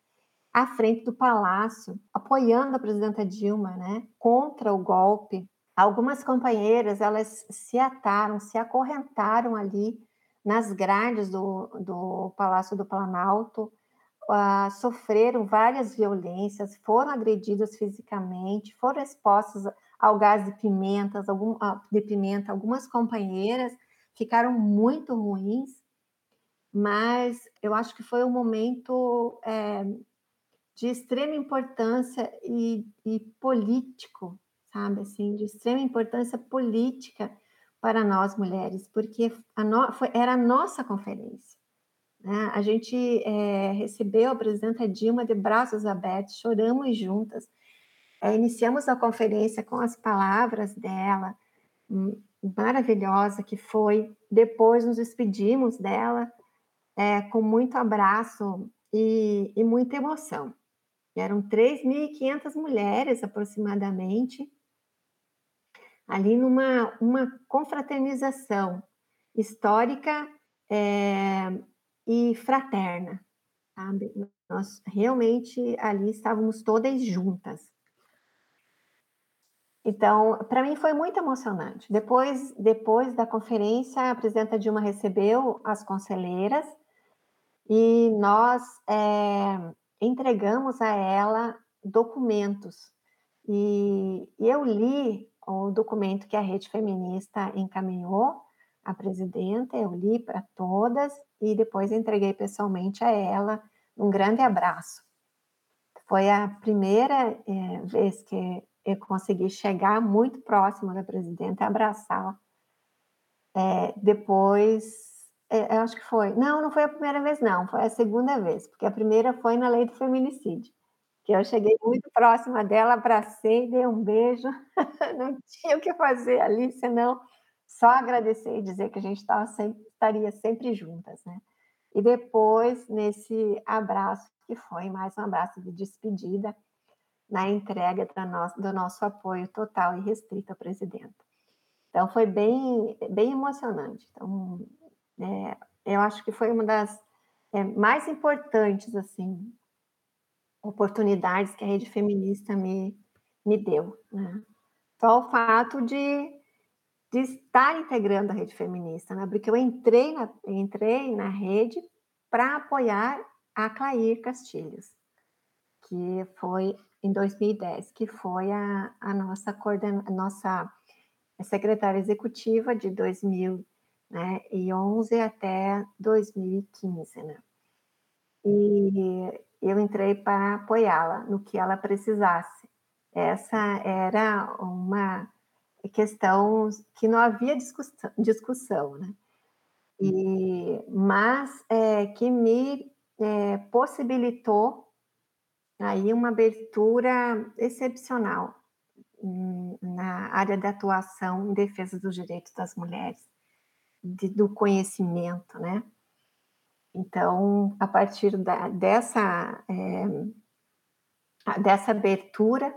à frente do palácio, apoiando a presidenta Dilma, né, contra o golpe. Algumas companheiras, elas se ataram, se acorrentaram ali nas grades do, do Palácio do Planalto, uh, sofreram várias violências, foram agredidas fisicamente, foram expostas ao gás de, pimentas, algum, uh, de pimenta. Algumas companheiras ficaram muito ruins, mas eu acho que foi um momento é, de extrema importância e, e político, sabe, assim, de extrema importância política para nós mulheres, porque a no, foi, era a nossa conferência. Né? A gente é, recebeu a presidenta Dilma de braços abertos, choramos juntas, é, iniciamos a conferência com as palavras dela, hum, maravilhosa que foi. Depois nos despedimos dela é, com muito abraço e, e muita emoção eram 3.500 mulheres aproximadamente, ali numa uma confraternização histórica é, e fraterna. Sabe? Nós realmente ali estávamos todas juntas. Então, para mim foi muito emocionante. Depois, depois da conferência, a presidenta Dilma recebeu as conselheiras e nós é, entregamos a ela documentos. E, eu li o documento que a Rede Feminista encaminhou à presidenta, eu li para todas e depois entreguei pessoalmente a ela um grande abraço. Foi a primeira é, vez que eu consegui chegar muito próximo da presidenta e abraçá-la. É, depois eu acho que foi. Não, não foi a primeira vez, não. Foi a segunda vez, porque a primeira foi na lei do feminicídio, que eu cheguei muito próxima dela, abracei, dei um beijo. não tinha o que fazer ali, senão só agradecer e dizer que a gente sempre, estaria sempre juntas, né? E depois, nesse abraço, que foi mais um abraço de despedida, na entrega do do nosso apoio total e restrito à presidenta. Então, foi bem, bem emocionante. Então, é, eu acho que foi uma das é, mais importantes assim oportunidades que a rede feminista me, me deu. Né? Só o fato de, de estar integrando a rede feminista, né? porque eu entrei na, entrei na rede para apoiar a Clair Castilhos, que foi em 2010, que foi a, a nossa, coorden, a nossa secretária executiva de 2010 né? E 11 até 2015, né? E eu entrei para apoiá-la no que ela precisasse. Essa era uma questão que não havia discussão, discussão né? E, mas é, que me é, possibilitou aí uma abertura excepcional hum, na área de atuação em defesa dos direitos das mulheres, de, do conhecimento, né? Então, a partir da, dessa, é, dessa abertura,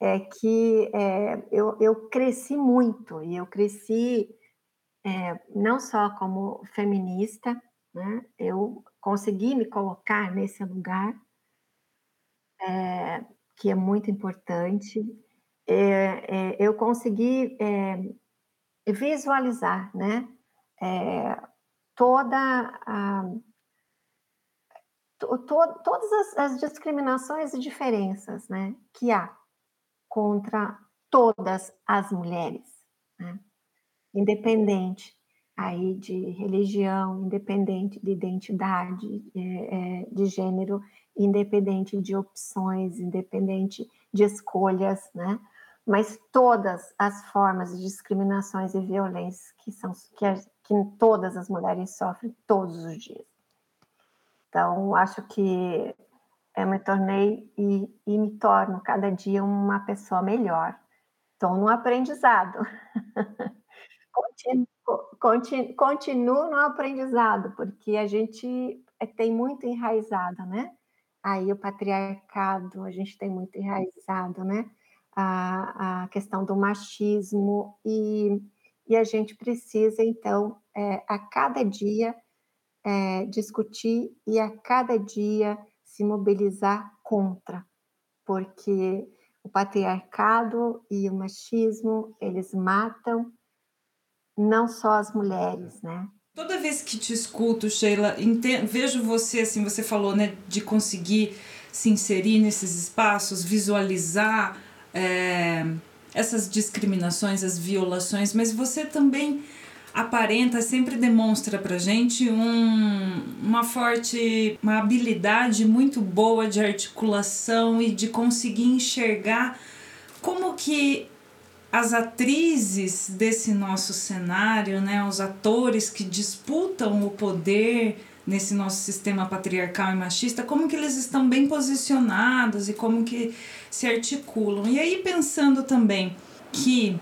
é que é, eu, eu cresci muito, e eu cresci é, não só como feminista, né, eu consegui me colocar nesse lugar, é, que é muito importante, eu consegui visualizar né, toda a to, todas as, as, discriminações e diferenças né, que há contra todas as mulheres, né? independente aí de religião, independente de identidade é, é, de gênero, independente de opções, independente de escolhas, né? Mas todas as formas de discriminações e violências que são que, que todas as mulheres sofrem todos os dias. Então, acho que eu me tornei e, e me torno cada dia uma pessoa melhor. Estou no aprendizado. continuo, continuo, no aprendizado, porque a gente é, tem muito enraizado, né? Aí o patriarcado, a gente tem muito enraizado, né? A, a questão do machismo, e, e a gente precisa, então, é, a cada dia é, discutir e a cada dia se mobilizar contra, porque o patriarcado e o machismo, eles matam não só as mulheres, né? Toda vez que te escuto, Sheila, entendo, vejo você, assim, você falou, né, de conseguir se inserir nesses espaços, visualizar é, essas discriminações, as violações, mas você também aparenta, sempre demonstra pra gente um, uma forte, uma habilidade muito boa de articulação e de conseguir enxergar como que as atrizes desse nosso cenário, né, os atores que disputam o poder nesse nosso sistema patriarcal e machista, como que eles estão bem posicionados e como que se articulam. E aí pensando também que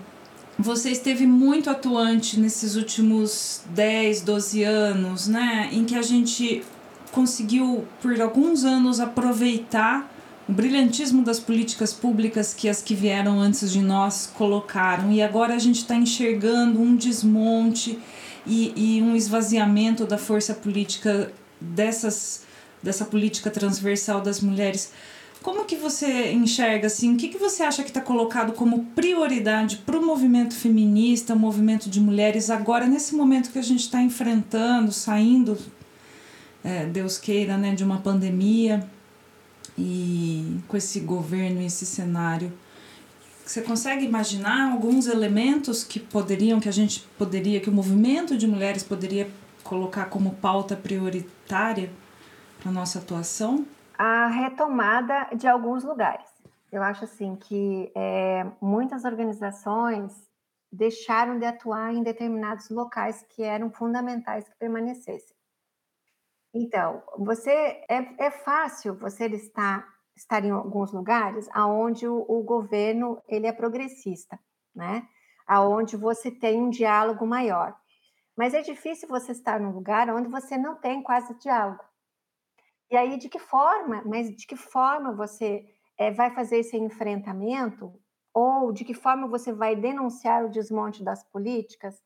você esteve muito atuante nesses últimos 10, 12 anos, né? Em que a gente conseguiu, por alguns anos, aproveitar o brilhantismo das políticas públicas que as que vieram antes de nós colocaram. E agora a gente está enxergando um desmonte e, e um esvaziamento da força política dessas, dessa política transversal das mulheres. Como que você enxerga assim? O que, que você acha que está colocado como prioridade para o movimento feminista, o movimento de mulheres agora nesse momento que a gente está enfrentando, saindo, é, Deus queira, né, de uma pandemia e com esse governo esse cenário? Você consegue imaginar alguns elementos que poderiam, que a gente poderia, que o movimento de mulheres poderia colocar como pauta prioritária para nossa atuação? A retomada de alguns lugares. Eu acho assim que é, muitas organizações deixaram de atuar em determinados locais que eram fundamentais que permanecessem. Então, você é, é fácil você estar, estar em alguns lugares aonde o, o governo ele é progressista, né? Aonde você tem um diálogo maior. Mas é difícil você estar num lugar onde você não tem quase diálogo. E aí, de que forma, mas de que forma você é, vai fazer esse enfrentamento? Ou de que forma você vai denunciar o desmonte das políticas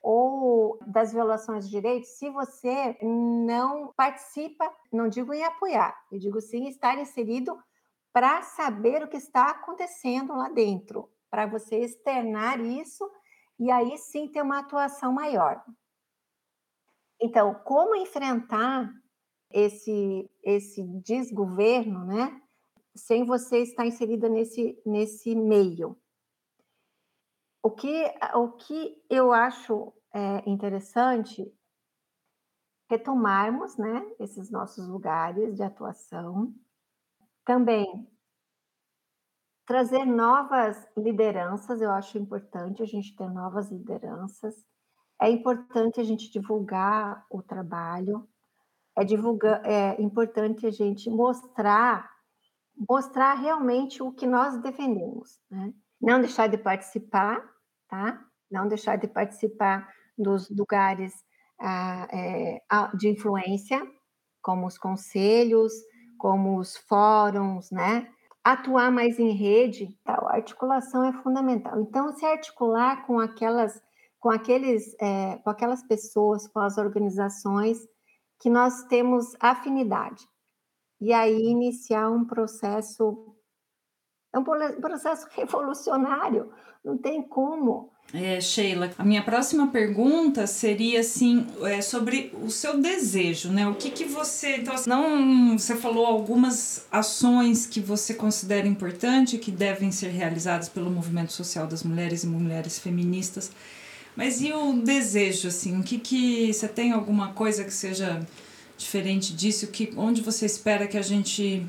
ou das violações de direitos se você não participa, não digo em apoiar, eu digo sim estar inserido para saber o que está acontecendo lá dentro, para você externar isso e aí sim ter uma atuação maior. Então, como enfrentar esse, esse desgoverno, né? Sem você estar inserida nesse, nesse meio. O que, o que eu acho é, interessante retomarmos, né, esses nossos lugares de atuação, também trazer novas lideranças, eu acho importante a gente ter novas lideranças, é importante a gente divulgar o trabalho, é, divulgar, é importante a gente mostrar, mostrar realmente o que nós defendemos, né? Não deixar de participar, tá? Não deixar de participar dos lugares ah, é, de influência, como os conselhos, como os fóruns, né? Atuar mais em rede, tal, a articulação é fundamental. Então, se articular com aquelas, com aqueles, é, com aquelas pessoas, com as organizações que nós temos afinidade. E aí iniciar um processo, é um processo revolucionário, não tem como é, Sheila, a minha próxima pergunta seria assim é, sobre o seu desejo, né? O que que você, então, não, você falou algumas ações que você considera importante que devem ser realizadas pelo movimento social das mulheres e mulheres feministas, mas e o desejo, assim, o que que você tem alguma coisa que seja diferente disso? Que onde você espera que a gente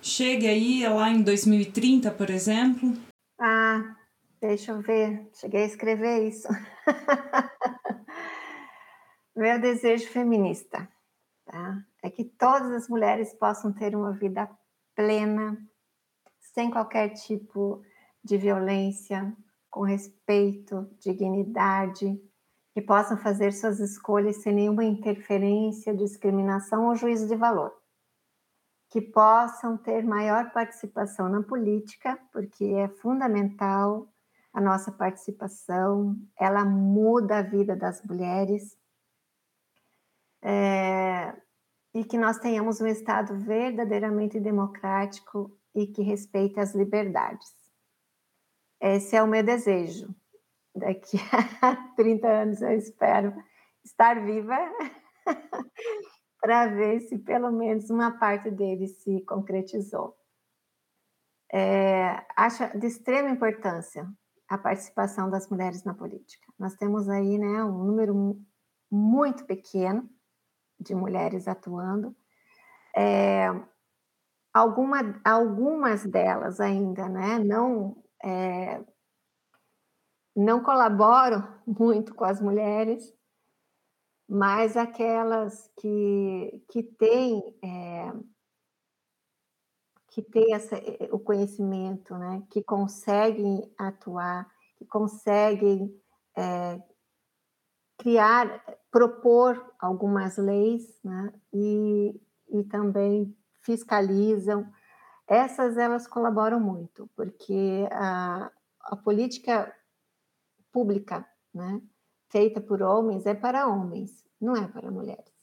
chegue aí lá em 2030, por exemplo? Ah, Deixa eu ver, cheguei a escrever isso. Meu desejo feminista tá? é que todas as mulheres possam ter uma vida plena, sem qualquer tipo de violência, com respeito, dignidade, que possam fazer suas escolhas sem nenhuma interferência, discriminação ou juízo de valor. Que possam ter maior participação na política, porque é fundamental a nossa participação, ela muda a vida das mulheres. É, e que nós tenhamos um Estado verdadeiramente democrático e que respeite as liberdades. Esse é o meu desejo. Daqui a 30 anos eu espero estar viva para ver se pelo menos uma parte dele se concretizou. É, acho de extrema importância a participação das mulheres na política. Nós temos aí né, um número muito pequeno de mulheres atuando. É, alguma, algumas delas ainda né, não, é, não colaboram muito com as mulheres, mas aquelas que, que têm é, que têm essa, eh, o conhecimento, né, que conseguem atuar, que conseguem é, criar, propor algumas leis, né, e, e também fiscalizam. Essas elas colaboram muito, porque a, a política pública, né, feita por homens é para homens, não é para mulheres.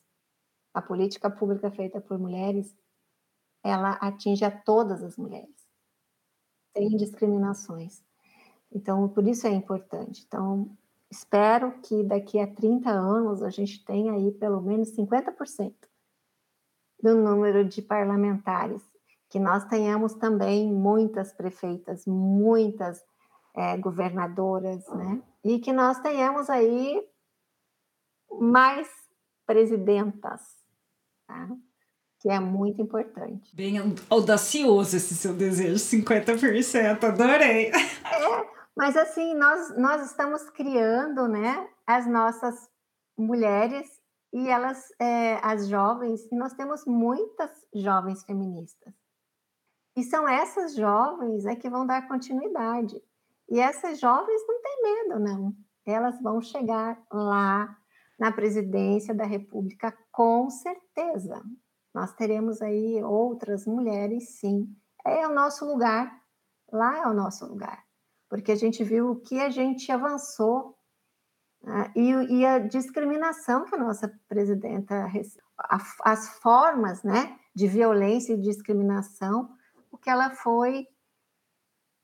A política pública feita por mulheres ela atinge a todas as mulheres, sem discriminações. Então, por isso é importante. Então, espero que daqui a 30 anos a gente tenha aí pelo menos 50% do número de parlamentares, que nós tenhamos também muitas prefeitas, muitas é, governadoras, né? E que nós tenhamos aí mais presidentas, tá? que é muito importante. Bem audacioso esse seu desejo, 50%, adorei. É, mas assim, nós, nós estamos criando, né, as nossas mulheres e elas, é, as jovens, e nós temos muitas jovens feministas. E são essas jovens é que vão dar continuidade. E essas jovens não têm medo, não. Elas vão chegar lá na presidência da República com certeza. Nós teremos aí outras mulheres, sim. É o nosso lugar, lá é o nosso lugar, porque a gente viu o que a gente avançou né? e, e, a discriminação que a nossa presidenta, as formas né, de violência e discriminação, que ela foi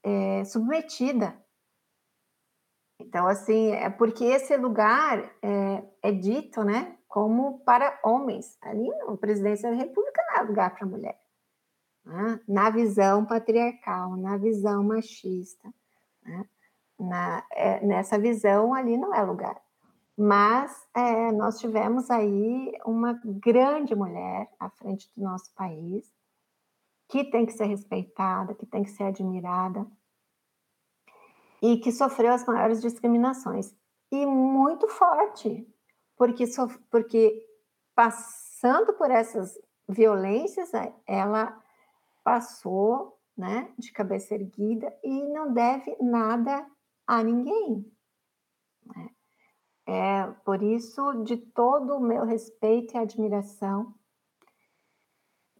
é, submetida. Então, assim, é porque esse lugar é, é dito, né, como para homens. Ali, a presidência da República não é lugar para mulher. Né? Na visão patriarcal, na visão machista. Né? Na, é, nessa visão, ali não é lugar. Mas é, nós tivemos aí uma grande mulher à frente do nosso país, que tem que ser respeitada, que tem que ser admirada, e que sofreu as maiores discriminações. e muito forte, porque, porque passando por essas violências, ela passou né, de cabeça erguida e não deve nada a ninguém. Né? É por isso, de todo o meu respeito e admiração,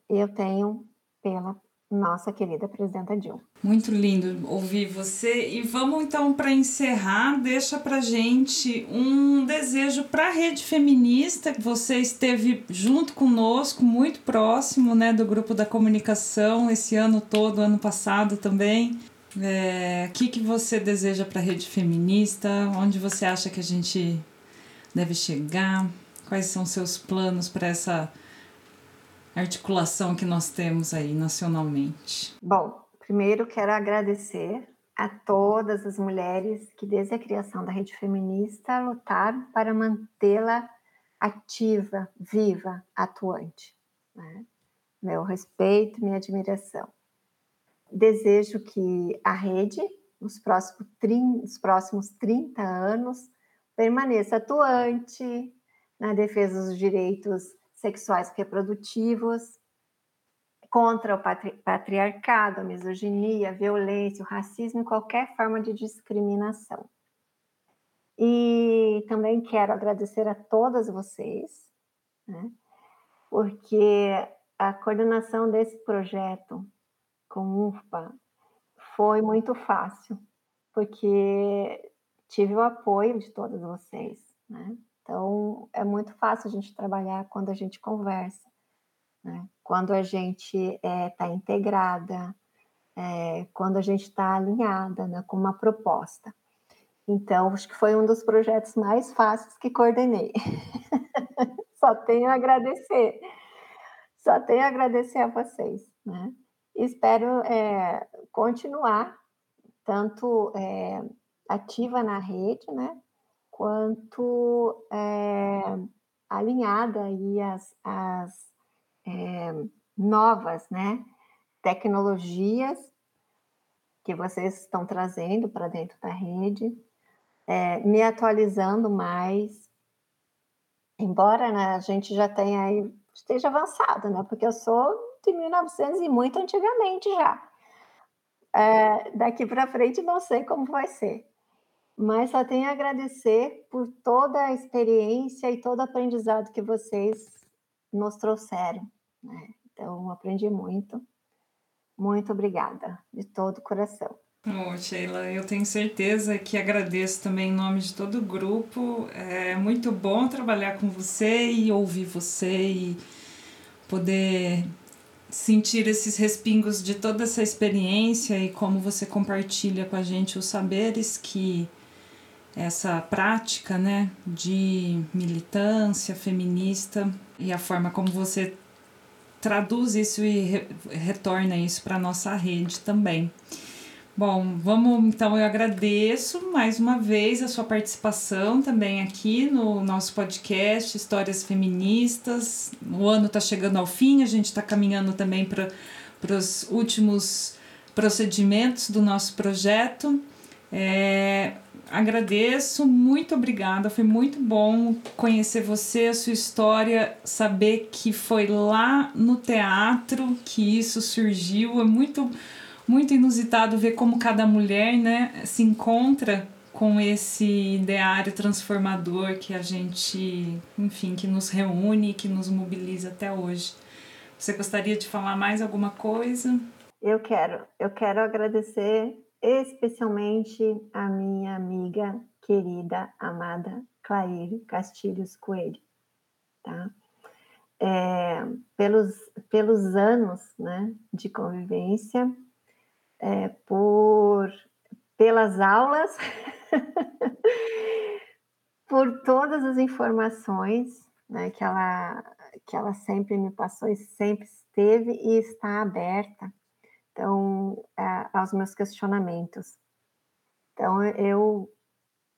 eu tenho pela nossa querida presidenta Dilma. Muito lindo ouvir você. E vamos então para encerrar, deixa para gente um desejo para a rede feminista. Você esteve junto conosco, muito próximo, né, do grupo da comunicação esse ano todo, ano passado também. É, o que, que você deseja para a rede feminista? Onde você acha que a gente deve chegar? Quais são seus planos para essa articulação que nós temos aí nacionalmente? Bom, primeiro quero agradecer a todas as mulheres que, desde a criação da rede feminista, lutaram para mantê-la ativa, viva, atuante. Né? Meu respeito, minha admiração. Desejo que a rede, nos próximos, nos próximos 30 anos, permaneça atuante na defesa dos direitos sexuais reprodutivos, contra o patri patriarcado, a misoginia, a violência, o racismo qualquer forma de discriminação. E também quero agradecer a todas vocês, né, porque a coordenação desse projeto com o UFPA foi muito fácil, porque tive o apoio de todas vocês, né? Então, é muito fácil a gente trabalhar quando a gente conversa, né? quando a gente está é, tá integrada, é, quando a gente está alinhada né, com uma proposta. Então, acho que foi um dos projetos mais fáceis que coordenei. Só tenho a agradecer. Só tenho a agradecer a vocês. Né? Espero é, continuar tanto é, ativa na rede, né? Quanto é, alinhada aí as, é, novas né, tecnologias que vocês estão trazendo para dentro da rede, é, me atualizando mais, embora né, a gente já tenha aí, esteja avançado, né? Porque eu sou de 1900 e muito antigamente já. É, daqui para frente não sei como vai ser mas só tenho a agradecer por toda a experiência e todo o aprendizado que vocês nos trouxeram. Né? Então, aprendi muito. Muito obrigada, de todo o coração. Oh, Sheila, eu tenho certeza que agradeço também em nome de todo o grupo. É muito bom trabalhar com você e ouvir você e poder sentir esses respingos de toda essa experiência e como você compartilha com a gente os saberes que essa prática né, de militância feminista e a forma como você traduz isso e re retorna isso para a nossa rede também. Bom, vamos então eu agradeço mais uma vez a sua participação também aqui no nosso podcast Histórias Feministas. O ano está chegando ao fim, a gente está caminhando também para os últimos procedimentos do nosso projeto. É, agradeço, muito obrigada. Foi muito bom conhecer você, a sua história, saber que foi lá no teatro que isso surgiu. É muito, muito inusitado ver como cada mulher né, se encontra com esse ideário transformador que a gente, enfim, que nos reúne, que nos mobiliza até hoje. Você gostaria de falar mais alguma coisa? Eu quero, eu quero agradecer especialmente a minha amiga querida, amada Claire Castilhos Coelho, tá? É, pelos, pelos anos né, de convivência, é, por, pelas aulas, por todas as informações né, que, ela, que ela sempre me passou e sempre esteve e está aberta então, é, aos meus questionamentos. Então, eu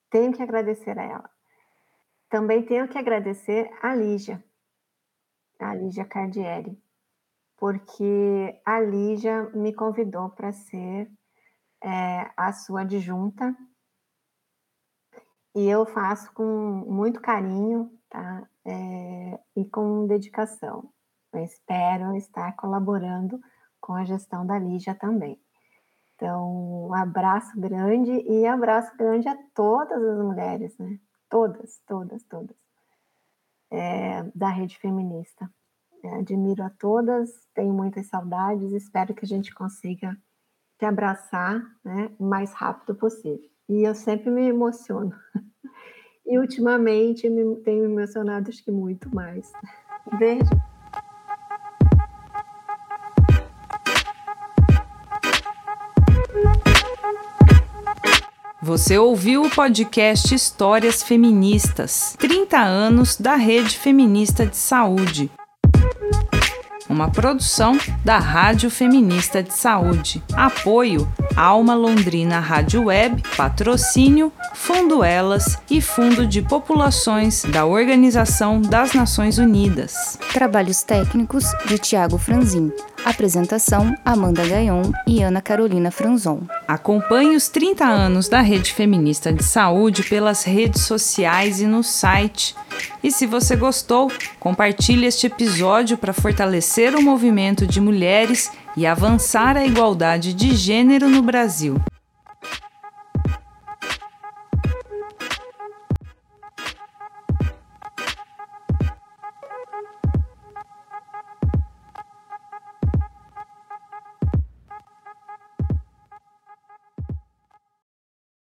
tenho que agradecer a ela. Também tenho que agradecer a Lígia, a Lígia Cardieri, porque a Lígia me convidou para ser é, a sua adjunta E eu faço com muito carinho, tá? É, e com dedicação. Eu espero estar colaborando com a gestão da Lígia também. Então, um abraço grande e abraço grande a todas as mulheres, né? Todas, todas, todas. É, da rede feminista. É, admiro a todas, tenho muitas saudades, espero que a gente consiga te abraçar né, o mais rápido possível. E eu sempre me emociono. E ultimamente me tenho emocionado acho que muito mais. Beijo. Você ouviu o podcast Histórias Feministas 30 anos da Rede Feminista de Saúde uma produção da Rádio Feminista de Saúde. Apoio Alma Londrina Rádio Web, patrocínio Fundo Elas e Fundo de Populações da Organização das Nações Unidas. Trabalhos técnicos de Tiago Franzin. Apresentação Amanda Gaion e Ana Carolina Franzon. Acompanhe os 30 anos da Rede Feminista de Saúde pelas redes sociais e no site. E se você gostou, compartilhe este episódio para fortalecer o movimento de mulheres e avançar a igualdade de gênero no Brasil.